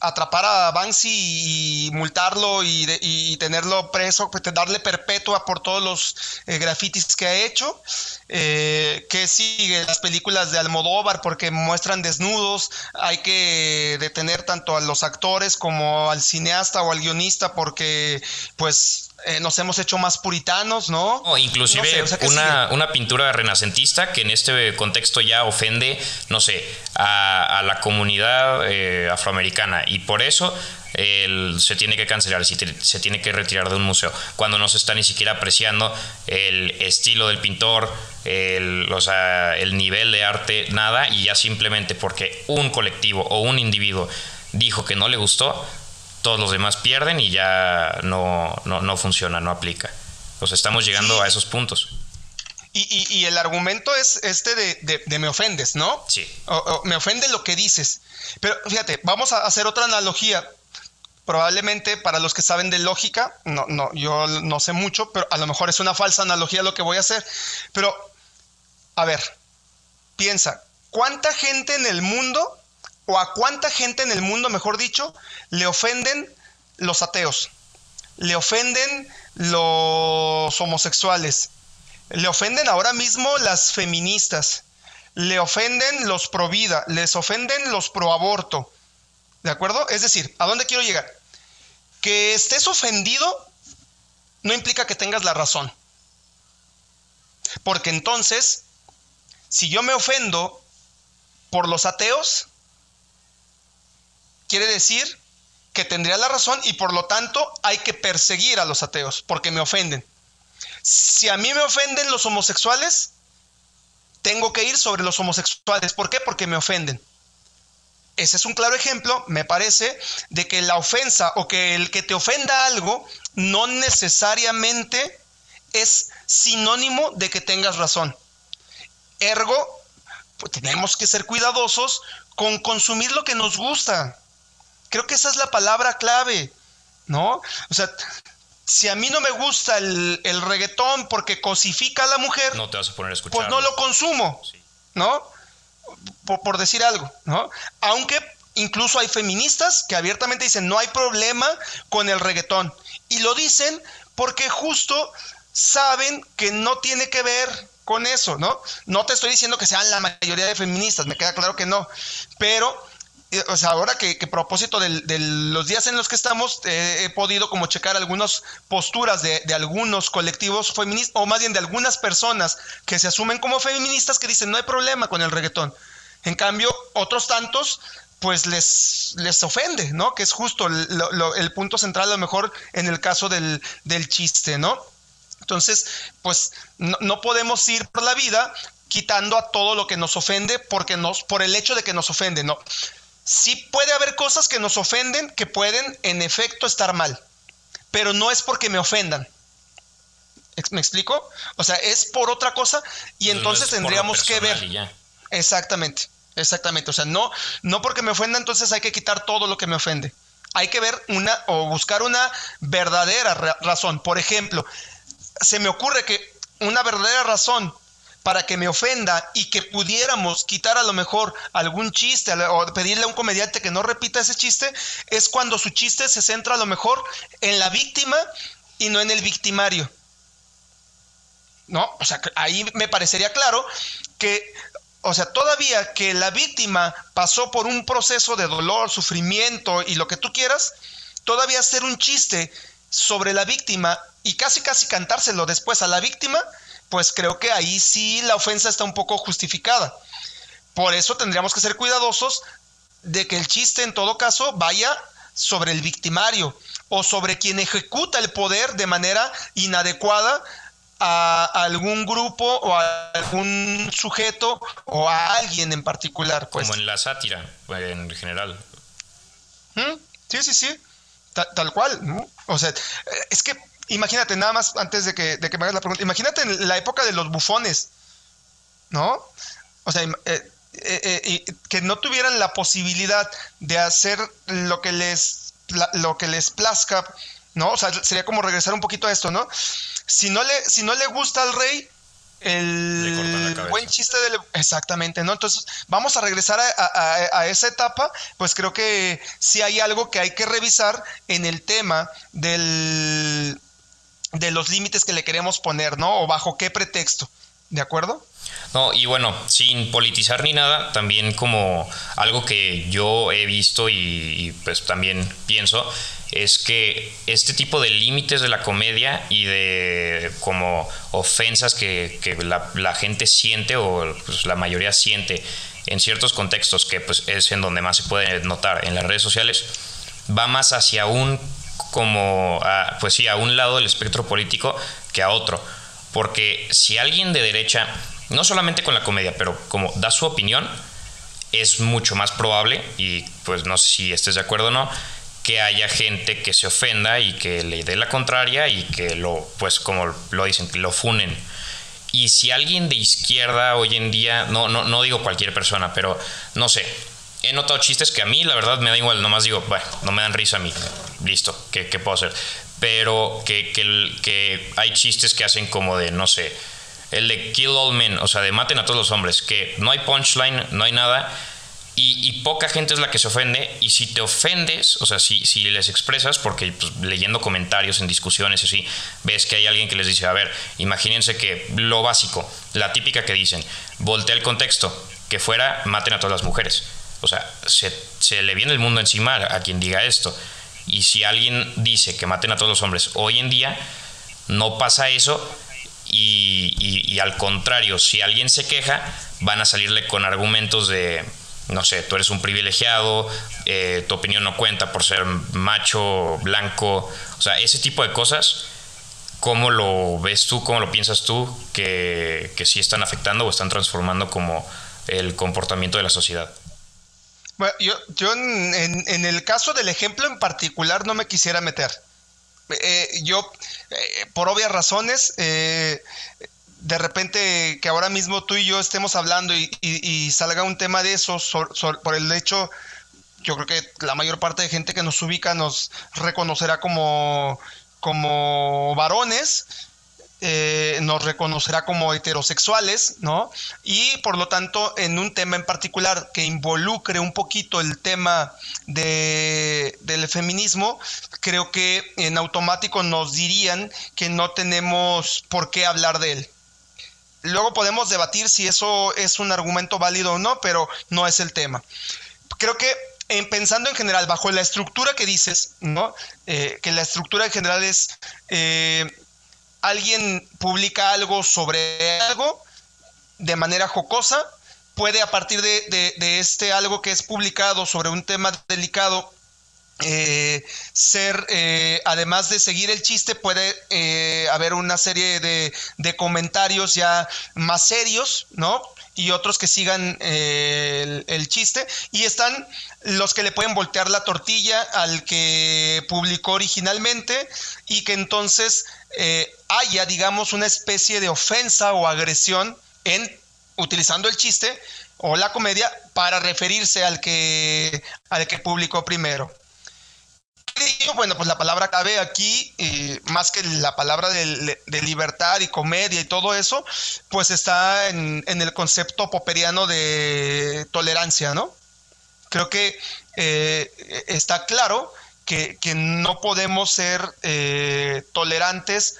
atrapar a Banksy y multarlo y, tenerlo preso, pues, darle perpetua por todos los eh, grafitis que ha hecho. Eh, que sigue las películas de Almodóvar porque muestran desnudos. Hay que detener tanto a los actores como al cineasta o al guionista porque pues eh, nos hemos hecho más puritanos, ¿no? O inclusive una, pintura renacentista que en este contexto ya ofende, no sé, a, la comunidad eh, afroamericana. Y por eso se tiene que cancelar, se, tiene que retirar de un museo, cuando no se está ni siquiera apreciando el estilo del pintor, el, o sea, el nivel de arte, nada, y ya simplemente porque un colectivo o un individuo dijo que no le gustó, todos los demás pierden y ya no, no, funciona, no aplica. Pues estamos llegando a esos puntos. Y, el argumento es este de, me ofendes, ¿no? Sí. me ofende lo que dices. Pero fíjate, vamos a hacer otra analogía. Probablemente para los que saben de lógica, no, no, yo no sé mucho, pero a lo mejor es una falsa analogía lo que voy a hacer. Pero, a ver, piensa, ¿cuánta gente en el mundo a cuánta gente en el mundo, mejor dicho, le ofenden los ateos, le ofenden los homosexuales, le ofenden ahora mismo las feministas, le ofenden los pro vida, les ofenden los pro aborto. ¿De acuerdo? Es decir, ¿a dónde quiero llegar? Que estés ofendido no implica que tengas la razón. Porque entonces, si yo me ofendo por los ateos, quiere decir que tendría la razón y por lo tanto hay que perseguir a los ateos porque me ofenden. Si a mí me ofenden los homosexuales, tengo que ir sobre los homosexuales. ¿Por qué? Porque me ofenden. Ese es un claro ejemplo, me parece, de que la ofensa o que el que te ofenda algo no necesariamente es sinónimo de que tengas razón. Ergo, pues tenemos que ser cuidadosos con consumir lo que nos gusta. Creo que esa es la palabra clave, ¿no? O sea, si a mí no me gusta el, reggaetón porque cosifica a la mujer, no te vas a poner a escuchar. Pues no lo consumo, ¿no? Por, decir algo, ¿no? Aunque incluso hay feministas que abiertamente dicen no hay problema con el reggaetón. Y lo dicen porque justo saben que no tiene que ver con eso, ¿no? No te estoy diciendo que sean la mayoría de feministas, me queda claro que no, pero o sea, ahora que, que propósito de los días en los que estamos, eh, he podido como checar algunas posturas de, algunos colectivos feministas, o más bien de algunas personas que se asumen como feministas que dicen no hay problema con el reggaetón. En cambio, otros tantos pues les, les ofende, ¿no? Que es justo el, punto central a lo mejor en el caso del, del chiste, ¿no? Entonces, pues no, no, podemos ir por la vida quitando a todo lo que nos ofende porque nos, por el hecho de que nos ofende, ¿no? Sí puede haber cosas que nos ofenden que pueden en efecto estar mal, pero no es porque me ofendan. ¿Me explico? O sea, es por otra cosa y entonces tendríamos que ver. Exactamente. Exactamente, o sea, no, no porque me ofenda, entonces hay que quitar todo lo que me ofende. Hay que ver una o buscar una verdadera razón. Por ejemplo, se me ocurre que una verdadera razón para que me ofenda y que pudiéramos quitar a lo mejor algún chiste o pedirle a un comediante que no repita ese chiste, es cuando su chiste se centra a lo mejor en la víctima y no en el victimario. ¿No? O sea, ahí me parecería claro que o sea, todavía que la víctima pasó por un proceso de dolor, sufrimiento y lo que tú quieras, todavía hacer un chiste sobre la víctima y casi casi cantárselo después a la víctima, pues creo que ahí sí la ofensa está un poco justificada. Por eso tendríamos que ser cuidadosos de que el chiste en todo caso vaya sobre el victimario o sobre quien ejecuta el poder de manera inadecuada a algún grupo o a algún sujeto o a alguien en particular. Pues. Como en la sátira, en general. ¿Mm? Sí, sí, sí. Tal, cual. O sea, es que imagínate, nada más antes de que, de que me hagas la pregunta, imagínate en la época de los bufones, ¿no? O sea, eh, eh, eh, que no tuvieran la posibilidad de hacer lo que les, lo que les plazca, ¿no? O sea, sería como regresar un poquito a esto, ¿no? si no le, si no le gusta al rey, el buen chiste del... Exactamente, ¿no? Entonces, vamos a regresar a, esa etapa, pues creo que sí hay algo que hay que revisar en el tema del, de los límites que le queremos poner, ¿no? O bajo qué pretexto, ¿de acuerdo? No, y bueno, sin politizar ni nada, también como algo que yo he visto y pues también pienso, es que este tipo de límites de la comedia y de como ofensas que, la, gente siente o pues, la mayoría siente en ciertos contextos, que pues es en donde más se puede notar en las redes sociales, va más hacia un como a, pues sí, a un lado del espectro político que a otro. Porque si alguien de derecha, no solamente con la comedia, pero como da su opinión, es mucho más probable, y pues no sé si estés de acuerdo o no, que haya gente que se ofenda y que le dé la contraria y que lo, pues como lo dicen, lo funen. Y si alguien de izquierda hoy en día, no, no, no digo cualquier persona, pero no sé, he notado chistes que a mí la verdad me da igual, nomás digo, bueno, no me dan risa a mí, listo, ¿qué, qué puedo hacer? Pero que, que, que hay chistes que hacen como de, no sé, el de kill all men, o sea, de maten a todos los hombres, que no hay punchline, no hay nada, y, poca gente es la que se ofende. Y si te ofendes, o sea, si, si les expresas, porque pues, leyendo comentarios en discusiones así, ves que hay alguien que les dice, a ver, imagínense que lo básico, la típica que dicen, voltea el contexto, que fuera maten a todas las mujeres. O sea, se, se le viene el mundo encima a quien diga esto. Y si alguien dice que maten a todos los hombres hoy en día, no pasa eso. Y, al contrario, si alguien se queja, van a salirle con argumentos de no sé, tú eres un privilegiado, eh, tu opinión no cuenta por ser macho, blanco, o sea, ese tipo de cosas, ¿cómo lo ves tú, cómo lo piensas tú que, que sí están afectando o están transformando como el comportamiento de la sociedad? Yo, yo en, el caso del ejemplo en particular no me quisiera meter. Eh, yo, eh, por obvias razones, de repente que ahora mismo tú y yo estemos hablando y, salga un tema de eso por el hecho, yo creo que la mayor parte de gente que nos ubica nos reconocerá como, como varones, eh, nos reconocerá como heterosexuales, ¿no? Y por lo tanto, en un tema en particular que involucre un poquito el tema de, del feminismo, creo que en automático nos dirían que no tenemos por qué hablar de él. Luego podemos debatir si eso es un argumento válido o no, pero no es el tema. Creo que en, pensando en general, bajo la estructura que dices, ¿no? Eh, que la estructura en general es eh, alguien publica algo sobre algo de manera jocosa, puede a partir de, este algo que es publicado sobre un tema delicado, eh, ser, además de seguir el chiste, puede haber una serie de, de, comentarios ya más serios, ¿no? y otros que sigan eh, el, chiste. Y están los que le pueden voltear la tortilla al que publicó originalmente y que entonces eh, haya, digamos, una especie de ofensa o agresión en utilizando el chiste o la comedia para referirse al que, al que publicó primero bueno, pues la palabra cabe aquí, más que la palabra de, libertad y comedia y todo eso, pues está en, el concepto poperiano de tolerancia, ¿no? Creo que eh, está claro que, no podemos ser eh, tolerantes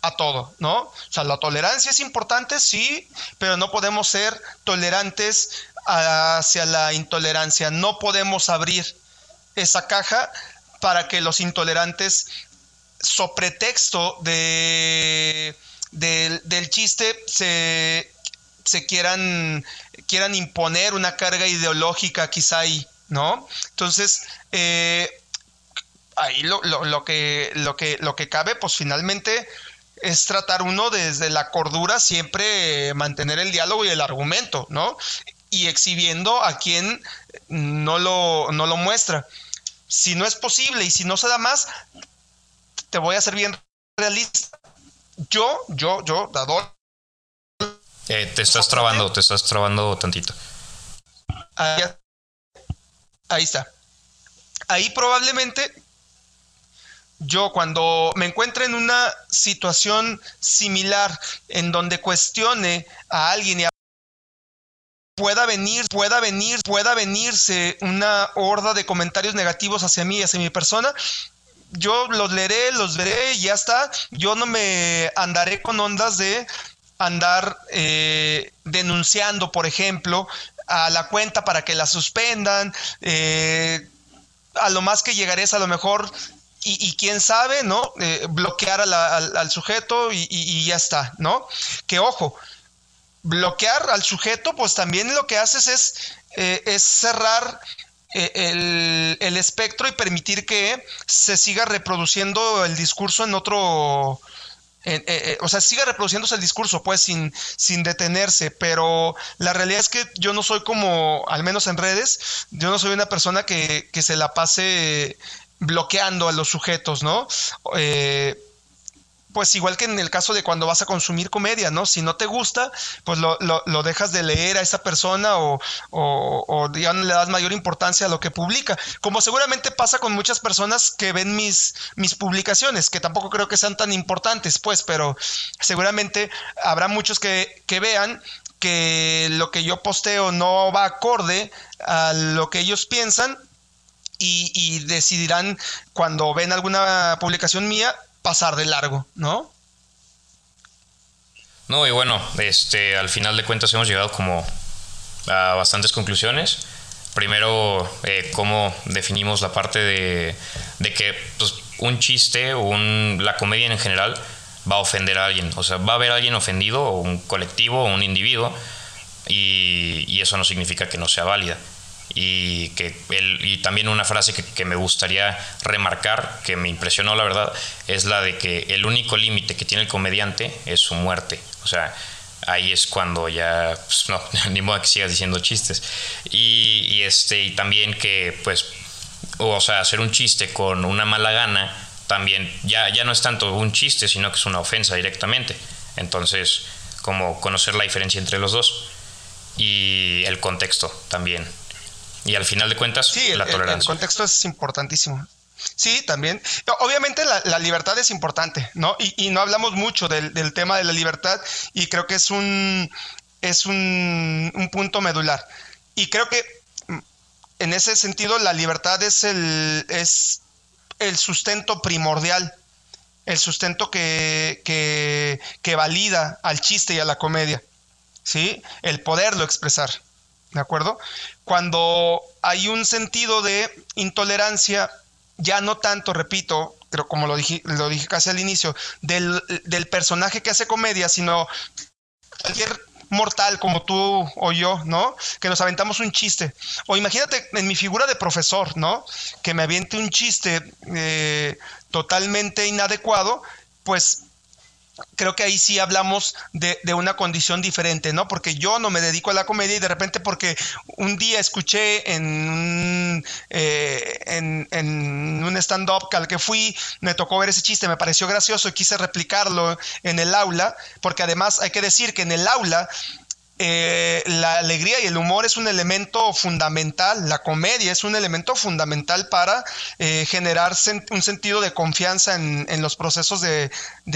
a todo, ¿no? O sea, la tolerancia es importante, sí, pero no podemos ser tolerantes hacia la intolerancia. No podemos abrir esa caja para que los intolerantes, so pretexto de, del chiste, se, se quieran, quieran imponer una carga ideológica quizá ahí, ¿no? Entonces, eh, ahí lo, lo, que, lo, que, lo que cabe, pues finalmente es tratar uno desde la cordura, siempre mantener el diálogo y el argumento, ¿no? Y exhibiendo a quien no lo, no lo muestra si no es posible y si no se da más, te voy a ser bien realista. Yo, yo, yo, dador. Eh, te estás trabando, te estás trabando tantito. Ahí, ahí está. Ahí probablemente yo cuando me encuentre en una situación similar en donde cuestione a alguien y a pueda venir, pueda venir, pueda venirse una horda de comentarios negativos hacia mí, hacia mi persona, yo los leeré, los veré y ya está. Yo no me andaré con ondas de andar eh, denunciando, por ejemplo, a la cuenta para que la suspendan. Eh, a lo más que llegaré es a lo mejor, y, quién sabe, ¿no? Eh, bloquear al, sujeto y, y, ya está, ¿no? Que ojo, bloquear al sujeto, pues también lo que haces es, eh, es cerrar eh, el, espectro y permitir que se siga reproduciendo el discurso en otro... O sea, siga reproduciéndose el discurso, pues, sin, sin detenerse, pero la realidad es que yo no soy como, al menos en redes, yo no soy una persona que, que se la pase bloqueando a los sujetos, ¿no? pues igual que en el caso de cuando vas a consumir comedia, ¿no? Si no te gusta, pues lo, dejas de leer a esa persona o, o, ya le das mayor importancia a lo que publica. Como seguramente pasa con muchas personas que ven mis, mis publicaciones, que tampoco creo que sean tan importantes, pues, pero seguramente habrá muchos que, que vean que lo que yo posteo no va acorde a lo que ellos piensan y, decidirán cuando ven alguna publicación mía pasar de largo, ¿no? No, y bueno, este, al final de cuentas hemos llegado como a bastantes conclusiones. Primero, eh, cómo definimos la parte de, de que pues, un chiste un, la comedia en general va a ofender a alguien. O sea, va a haber alguien ofendido, o un colectivo, o un individuo, y eso no significa que no sea válida y, que y también una frase que, me gustaría remarcar, que me impresionó la verdad, es la de que el único límite que tiene el comediante es su muerte. O sea, ahí es cuando ya, pues no, [laughs] ni modo que sigas diciendo chistes. Y, este, y también que, pues, o sea, hacer un chiste con una mala gana, también ya, ya no es tanto un chiste, sino que es una ofensa directamente. Entonces, como conocer la diferencia entre los dos y el contexto también. Y al final de cuentas, la tolerancia. El, contexto es importantísimo. Sí, también. Obviamente la, libertad es importante, ¿no? Y, no hablamos mucho del, tema de la libertad y creo que es un, es un, punto medular. Y creo que mm, en ese sentido la libertad es el, es el sustento primordial, el sustento que, que, que valida al chiste y a la comedia, ¿sí? El poderlo expresar. ¿De acuerdo? Cuando hay un sentido de intolerancia, ya no tanto, repito, pero como lo dije, lo dije casi al inicio, del, del personaje que hace comedia, sino cualquier mortal como tú o yo, ¿no? Que nos aventamos un chiste. O imagínate en mi figura de profesor, ¿no? Que me aviente un chiste eh, totalmente inadecuado, pues creo que ahí sí hablamos de, una condición diferente, ¿no? Porque yo no me dedico a la comedia y de repente porque un día escuché en eh, en, un stand-up al que fui, me tocó ver ese chiste, me pareció gracioso y quise replicarlo en el aula, porque además hay que decir que en el aula eh, la alegría y el humor es un elemento fundamental, la comedia es un elemento fundamental para eh, generar un sentido de confianza en, los procesos de,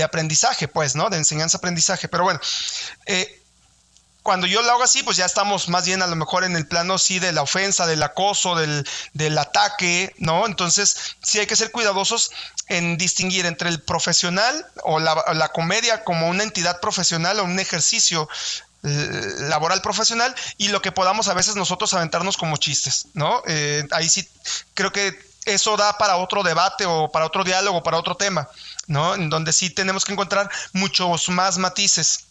aprendizaje, pues, ¿no? De enseñanza-aprendizaje. Pero bueno, eh, cuando yo lo hago así, pues ya estamos más bien a lo mejor en el plano sí de la ofensa, del acoso, del, del ataque, ¿no? Entonces sí hay que ser cuidadosos en distinguir entre el profesional o la, la, comedia como una entidad profesional o un ejercicio laboral profesional y lo que podamos a veces nosotros aventarnos como chistes, ¿no? Eh, ahí sí creo que eso da para otro debate o para otro diálogo, para otro tema, ¿no? En donde sí tenemos que encontrar muchos más matices.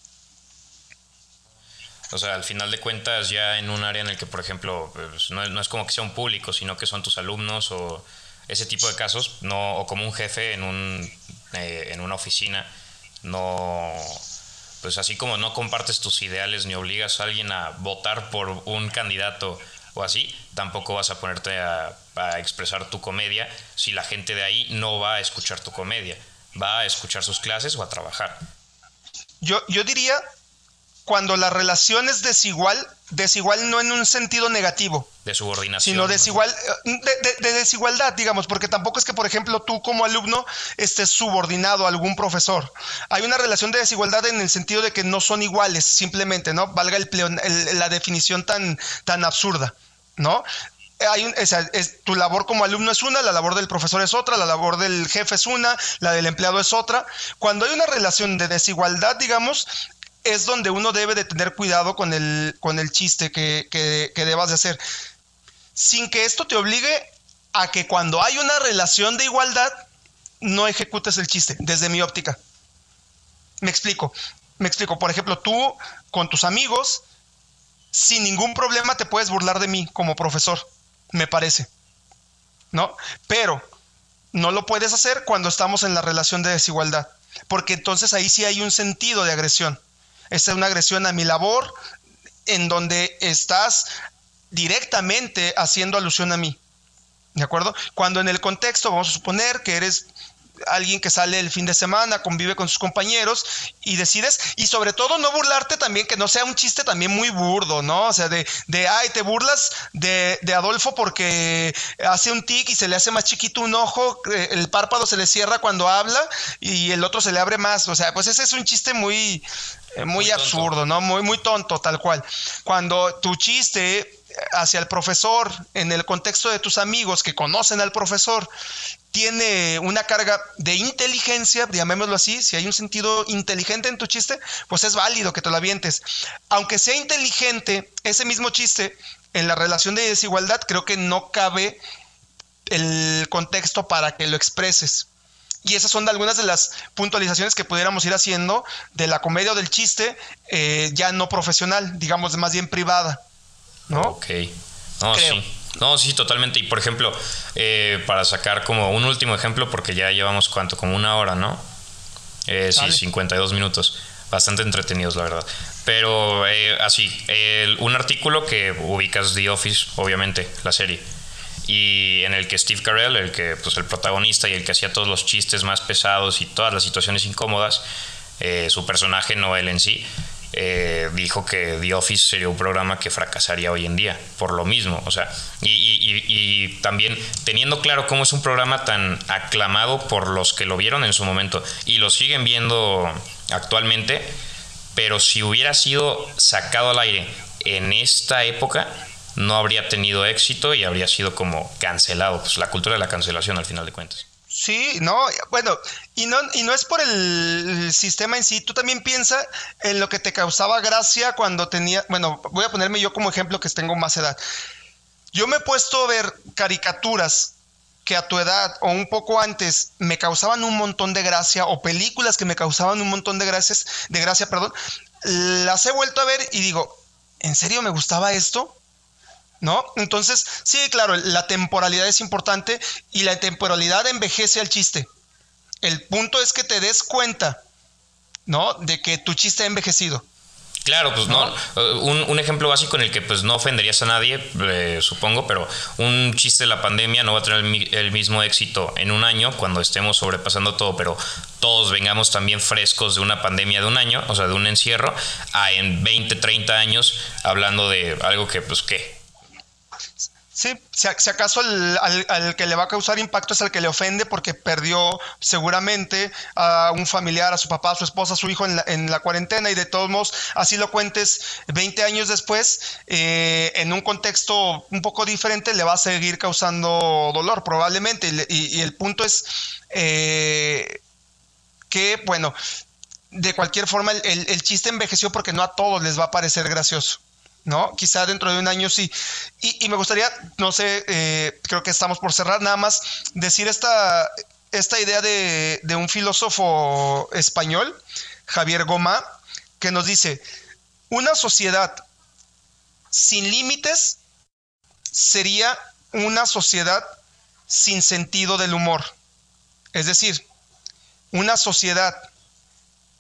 O sea, al final de cuentas, ya en un área en el que, por ejemplo, pues, no, es como que sea un público, sino que son tus alumnos o ese tipo de casos, no, o como un jefe en, un, eh, en una oficina, no, pues así como no compartes tus ideales ni obligas a alguien a votar por un candidato o así, tampoco vas a ponerte a, expresar tu comedia si la gente de ahí no va a escuchar tu comedia, va a escuchar sus clases o a trabajar. Yo, yo diría cuando la relación es desigual, desigual no en un sentido negativo. De subordinación. Sino desigual, eh, de, desigualdad, digamos, porque tampoco es que, por ejemplo, tú como alumno estés subordinado a algún profesor. Hay una relación de desigualdad en el sentido de que no son iguales, simplemente, ¿no? Valga el, la definición tan, tan absurda, ¿no? Hay un, es, tu labor como alumno es una, la labor del profesor es otra, la labor del jefe es una, la del empleado es otra. Cuando hay una relación de desigualdad, digamos, es donde uno debe de tener cuidado con el, con el chiste que, que, debas de hacer. Sin que esto te obligue a que cuando hay una relación de igualdad, no ejecutes el chiste, desde mi óptica. Me explico. Me explico. Por ejemplo, tú con tus amigos, sin ningún problema te puedes burlar de mí como profesor, me parece. ¿No? Pero no lo puedes hacer cuando estamos en la relación de desigualdad, porque entonces ahí sí hay un sentido de agresión. Esta es una agresión a mi labor en donde estás directamente haciendo alusión a mí. ¿De acuerdo? Cuando en el contexto, vamos a suponer que eres alguien que sale el fin de semana, convive con sus compañeros y decides, y sobre todo no burlarte también, que no sea un chiste también muy burdo, ¿no? O sea, de, de ay, te burlas de, de Adolfo porque hace un tic y se le hace más chiquito un ojo, eh, el párpado se le cierra cuando habla y el otro se le abre más, o sea, pues ese es un chiste muy, eh, muy, absurdo, ¿no? Muy, muy tonto, tal cual. Cuando tu chiste hacia el profesor, en el contexto de tus amigos que conocen al profesor, tiene una carga de inteligencia, llamémoslo así, si hay un sentido inteligente en tu chiste, pues es válido que te lo avientes. Aunque sea inteligente, ese mismo chiste, en la relación de desigualdad, creo que no cabe el contexto para que lo expreses. Y esas son algunas de las puntualizaciones que pudiéramos ir haciendo de la comedia o del chiste eh, ya no profesional, digamos, más bien privada. ¿No? Ok. No, sí. No, sí, totalmente. Y por ejemplo, eh, para sacar como un último ejemplo, porque ya llevamos cuánto, como una hora, ¿no? Eh, sí, 52 minutos. Bastante entretenidos, la verdad. Pero así, un artículo que ubicas The Office, obviamente, la serie y en el que Steve Carell, el que pues el protagonista y el que hacía todos los chistes más pesados y todas las situaciones incómodas, eh, su personaje Noel en sí, eh, dijo que The Office sería un programa que fracasaría hoy en día, por lo mismo, o sea, y, también teniendo claro cómo es un programa tan aclamado por los que lo vieron en su momento y lo siguen viendo actualmente, pero si hubiera sido sacado al aire en esta época, no habría tenido éxito y habría sido como cancelado, pues la cultura de la cancelación al final de cuentas. Sí, no, bueno, y no, y no es por el sistema en sí, tú también piensa en lo que te causaba gracia cuando tenía, bueno, voy a ponerme yo como ejemplo que tengo más edad. Yo me he puesto a ver caricaturas que a tu edad o un poco antes me causaban un montón de gracia o películas que me causaban un montón de gracias, de gracia, perdón, las he vuelto a ver y digo, ¿en serio me gustaba esto? ¿No? Entonces, sí, claro, la temporalidad es importante y la temporalidad envejece al chiste. El punto es que te des cuenta, ¿no? De que tu chiste ha envejecido. Claro, pues no. Un, ejemplo básico en el que pues no ofenderías a nadie, eh, supongo, pero un chiste de la pandemia no va a tener el, mismo éxito en un año cuando estemos sobrepasando todo, pero todos vengamos también frescos de una pandemia de un año, o sea, de un encierro, a en 20, 30 años hablando de algo que pues qué, Sí, si, acaso al, que le va a causar impacto es el que le ofende porque perdió seguramente a un familiar, a su papá, a su esposa, a su hijo en la, cuarentena y de todos modos, así lo cuentes 20 años después, eh, en un contexto un poco diferente, le va a seguir causando dolor probablemente. Y, el punto es eh, que, bueno, de cualquier forma el chiste envejeció porque no a todos les va a parecer gracioso. ¿No? Quizá dentro de un año sí. Y, me gustaría, no sé, eh, creo que estamos por cerrar, nada más decir esta, esta idea de, de un filósofo español, Javier Goma, que nos dice, una sociedad sin límites sería una sociedad sin sentido del humor. Es decir, una sociedad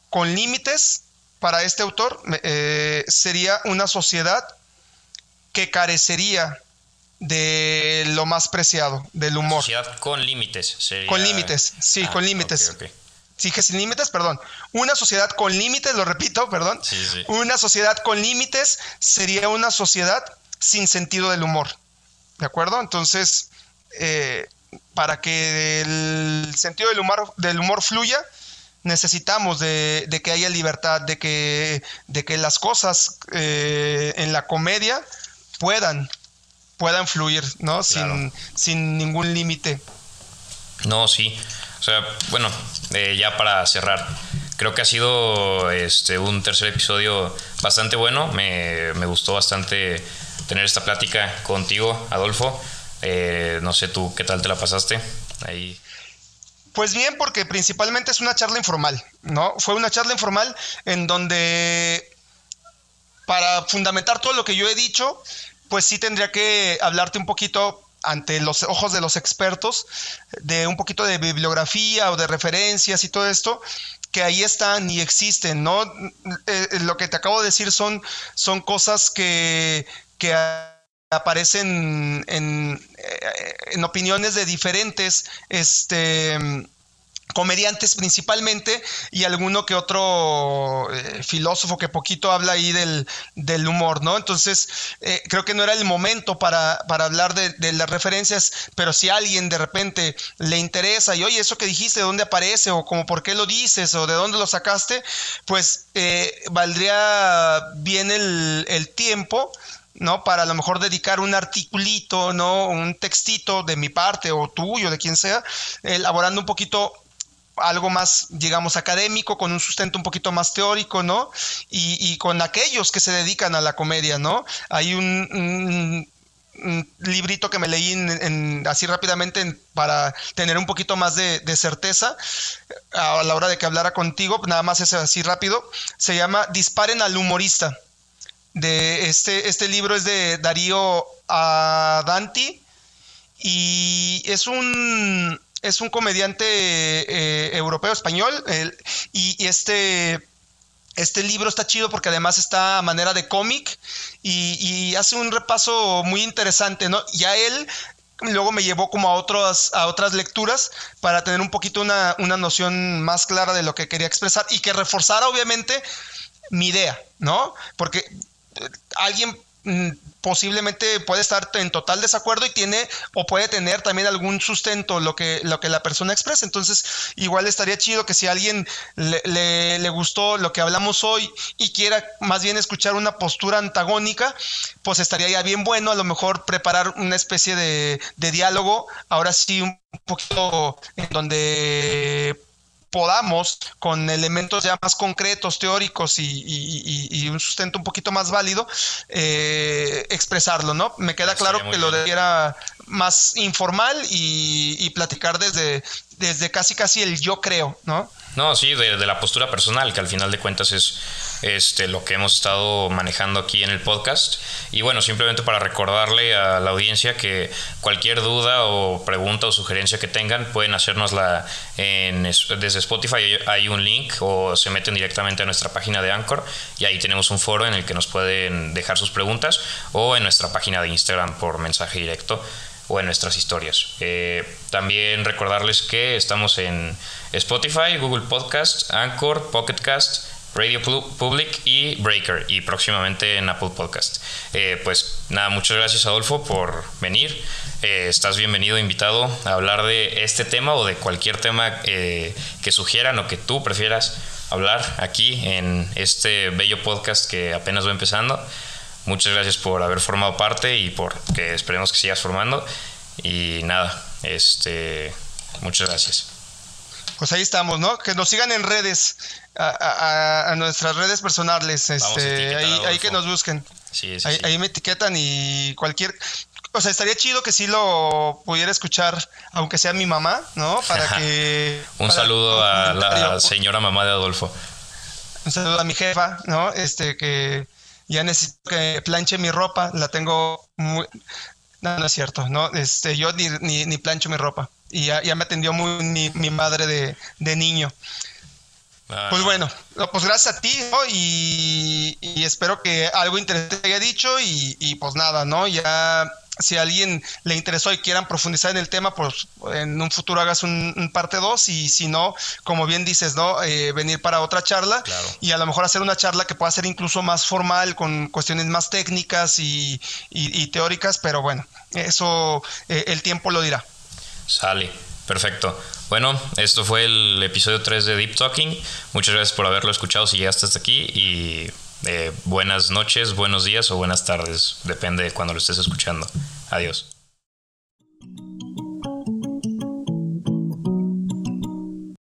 con límites para este autor eh, sería una sociedad que carecería de lo más preciado, del humor. Sociedad con límites. Con límites, sí, ah, con límites. Sí, que sin límites, perdón. Una sociedad con límites, lo repito, perdón. Una sociedad con límites sería una sociedad sin sentido del humor. ¿De acuerdo? Entonces, eh, para que el sentido del humor, del humor fluya, necesitamos de, que haya libertad, de que, de que las cosas eh, en la comedia puedan, puedan fluir, ¿no? Sin, sin ningún límite. No, sí. O sea, bueno, eh, ya para cerrar, creo que ha sido este, un tercer episodio bastante bueno. Me, gustó bastante tener esta plática contigo, Adolfo. Eh, no sé tú qué tal te la pasaste. Ahí. Pues bien, porque principalmente es una charla informal, ¿no? Fue una charla informal en donde para fundamentar todo lo que yo he dicho, pues sí tendría que hablarte un poquito ante los ojos de los expertos de un poquito de bibliografía o de referencias y todo esto que ahí están y existen, ¿no? Eh, lo que te acabo de decir son, son cosas que, que aparecen en, eh, en, opiniones de diferentes este, comediantes principalmente y alguno que otro eh, filósofo que poquito habla ahí del, del humor, ¿no? Entonces, eh, creo que no era el momento para, para hablar de, las referencias, pero si a alguien de repente le interesa y, oye, eso que dijiste, ¿de dónde aparece? O como, ¿por qué lo dices? O ¿de dónde lo sacaste? Pues valdría bien el, el tiempo ¿no? Para a lo mejor dedicar un articulito, ¿no? Un textito de mi parte o tuyo, de quien sea, elaborando un poquito algo más, digamos, académico, con un sustento un poquito más teórico, ¿no? Y, con aquellos que se dedican a la comedia, ¿no? Hay un, librito que me leí así rápidamente para tener un poquito más de, de, certeza a la hora de que hablara contigo, nada más es así rápido, se llama Disparen al humorista de este, este libro es de Darío Adanti y es un, es un comediante eh, europeo español y, este, este libro está chido porque además está a manera de cómic y, hace un repaso muy interesante, ¿no? Ya él luego me llevó como a otras, a otras lecturas para tener un poquito una, una noción más clara de lo que quería expresar y que reforzara obviamente mi idea, ¿no? Porque alguien mm, posiblemente puede estar en total desacuerdo y tiene o puede tener también algún sustento lo que, lo que la persona expresa. Entonces, igual estaría chido que si a alguien le, le, gustó lo que hablamos hoy y quiera más bien escuchar una postura antagónica, pues estaría ya bien bueno a lo mejor preparar una especie de, de diálogo, ahora sí un poquito en donde podamos, con elementos ya más concretos, teóricos y, un sustento un poquito más válido, eh, expresarlo, ¿no? Me queda claro que lo de era más informal y, platicar desde, desde casi casi el yo creo, ¿no? No, sí, de, la postura personal, que al final de cuentas es este, lo que hemos estado manejando aquí en el podcast. Y bueno, simplemente para recordarle a la audiencia que cualquier duda o pregunta o sugerencia que tengan, pueden hacérnosla en, desde Spotify. Hay un link o se meten directamente a nuestra página de Anchor y ahí tenemos un foro en el que nos pueden dejar sus preguntas o en nuestra página de Instagram por mensaje directo o en nuestras historias. Eh, también recordarles que estamos en Spotify, Google Podcast, Anchor, Pocket Cast, Radio Public y Breaker y próximamente en Apple Podcast. Eh, pues nada, muchas gracias Adolfo por venir. Eh, estás bienvenido, invitado a hablar de este tema o de cualquier tema que sugieran o que tú prefieras hablar aquí en este bello podcast que apenas va empezando. Muchas gracias por haber formado parte y por que esperemos que sigas formando. Y nada, este, muchas gracias. Pues ahí estamos, ¿no? Que nos sigan en redes, a, nuestras redes personales, este, ahí, que nos busquen. Sí, sí, ahí, me etiquetan y cualquier, o sea, estaría chido que sí lo pudiera escuchar, aunque sea mi mamá, ¿no? Para que. [laughs] un saludo a la señora mamá de Adolfo. Un saludo a mi jefa, ¿no? Este que ya necesito que planche mi ropa, la tengo muy... No, no es cierto, no, este, yo ni, ni, plancho mi ropa. Y ya, me atendió muy mi, madre de, niño. Ah. Pues bueno, pues gracias a ti, y, y, espero que algo interesante te haya dicho y, y pues nada, ¿no? Ya si a alguien le interesó y quieran profundizar en el tema, pues en un futuro hagas un, parte 2 y si no, como bien dices, ¿no? Eh, venir para otra charla y a lo mejor hacer una charla que pueda ser incluso más formal, con cuestiones más técnicas y, teóricas, pero bueno, eso eh, el tiempo lo dirá. Sale, perfecto. Bueno, esto fue el episodio 3 de Deep Talking. Muchas gracias por haberlo escuchado si llegaste hasta aquí y eh, buenas noches, buenos días o buenas tardes, depende de cuando lo estés escuchando. Adiós.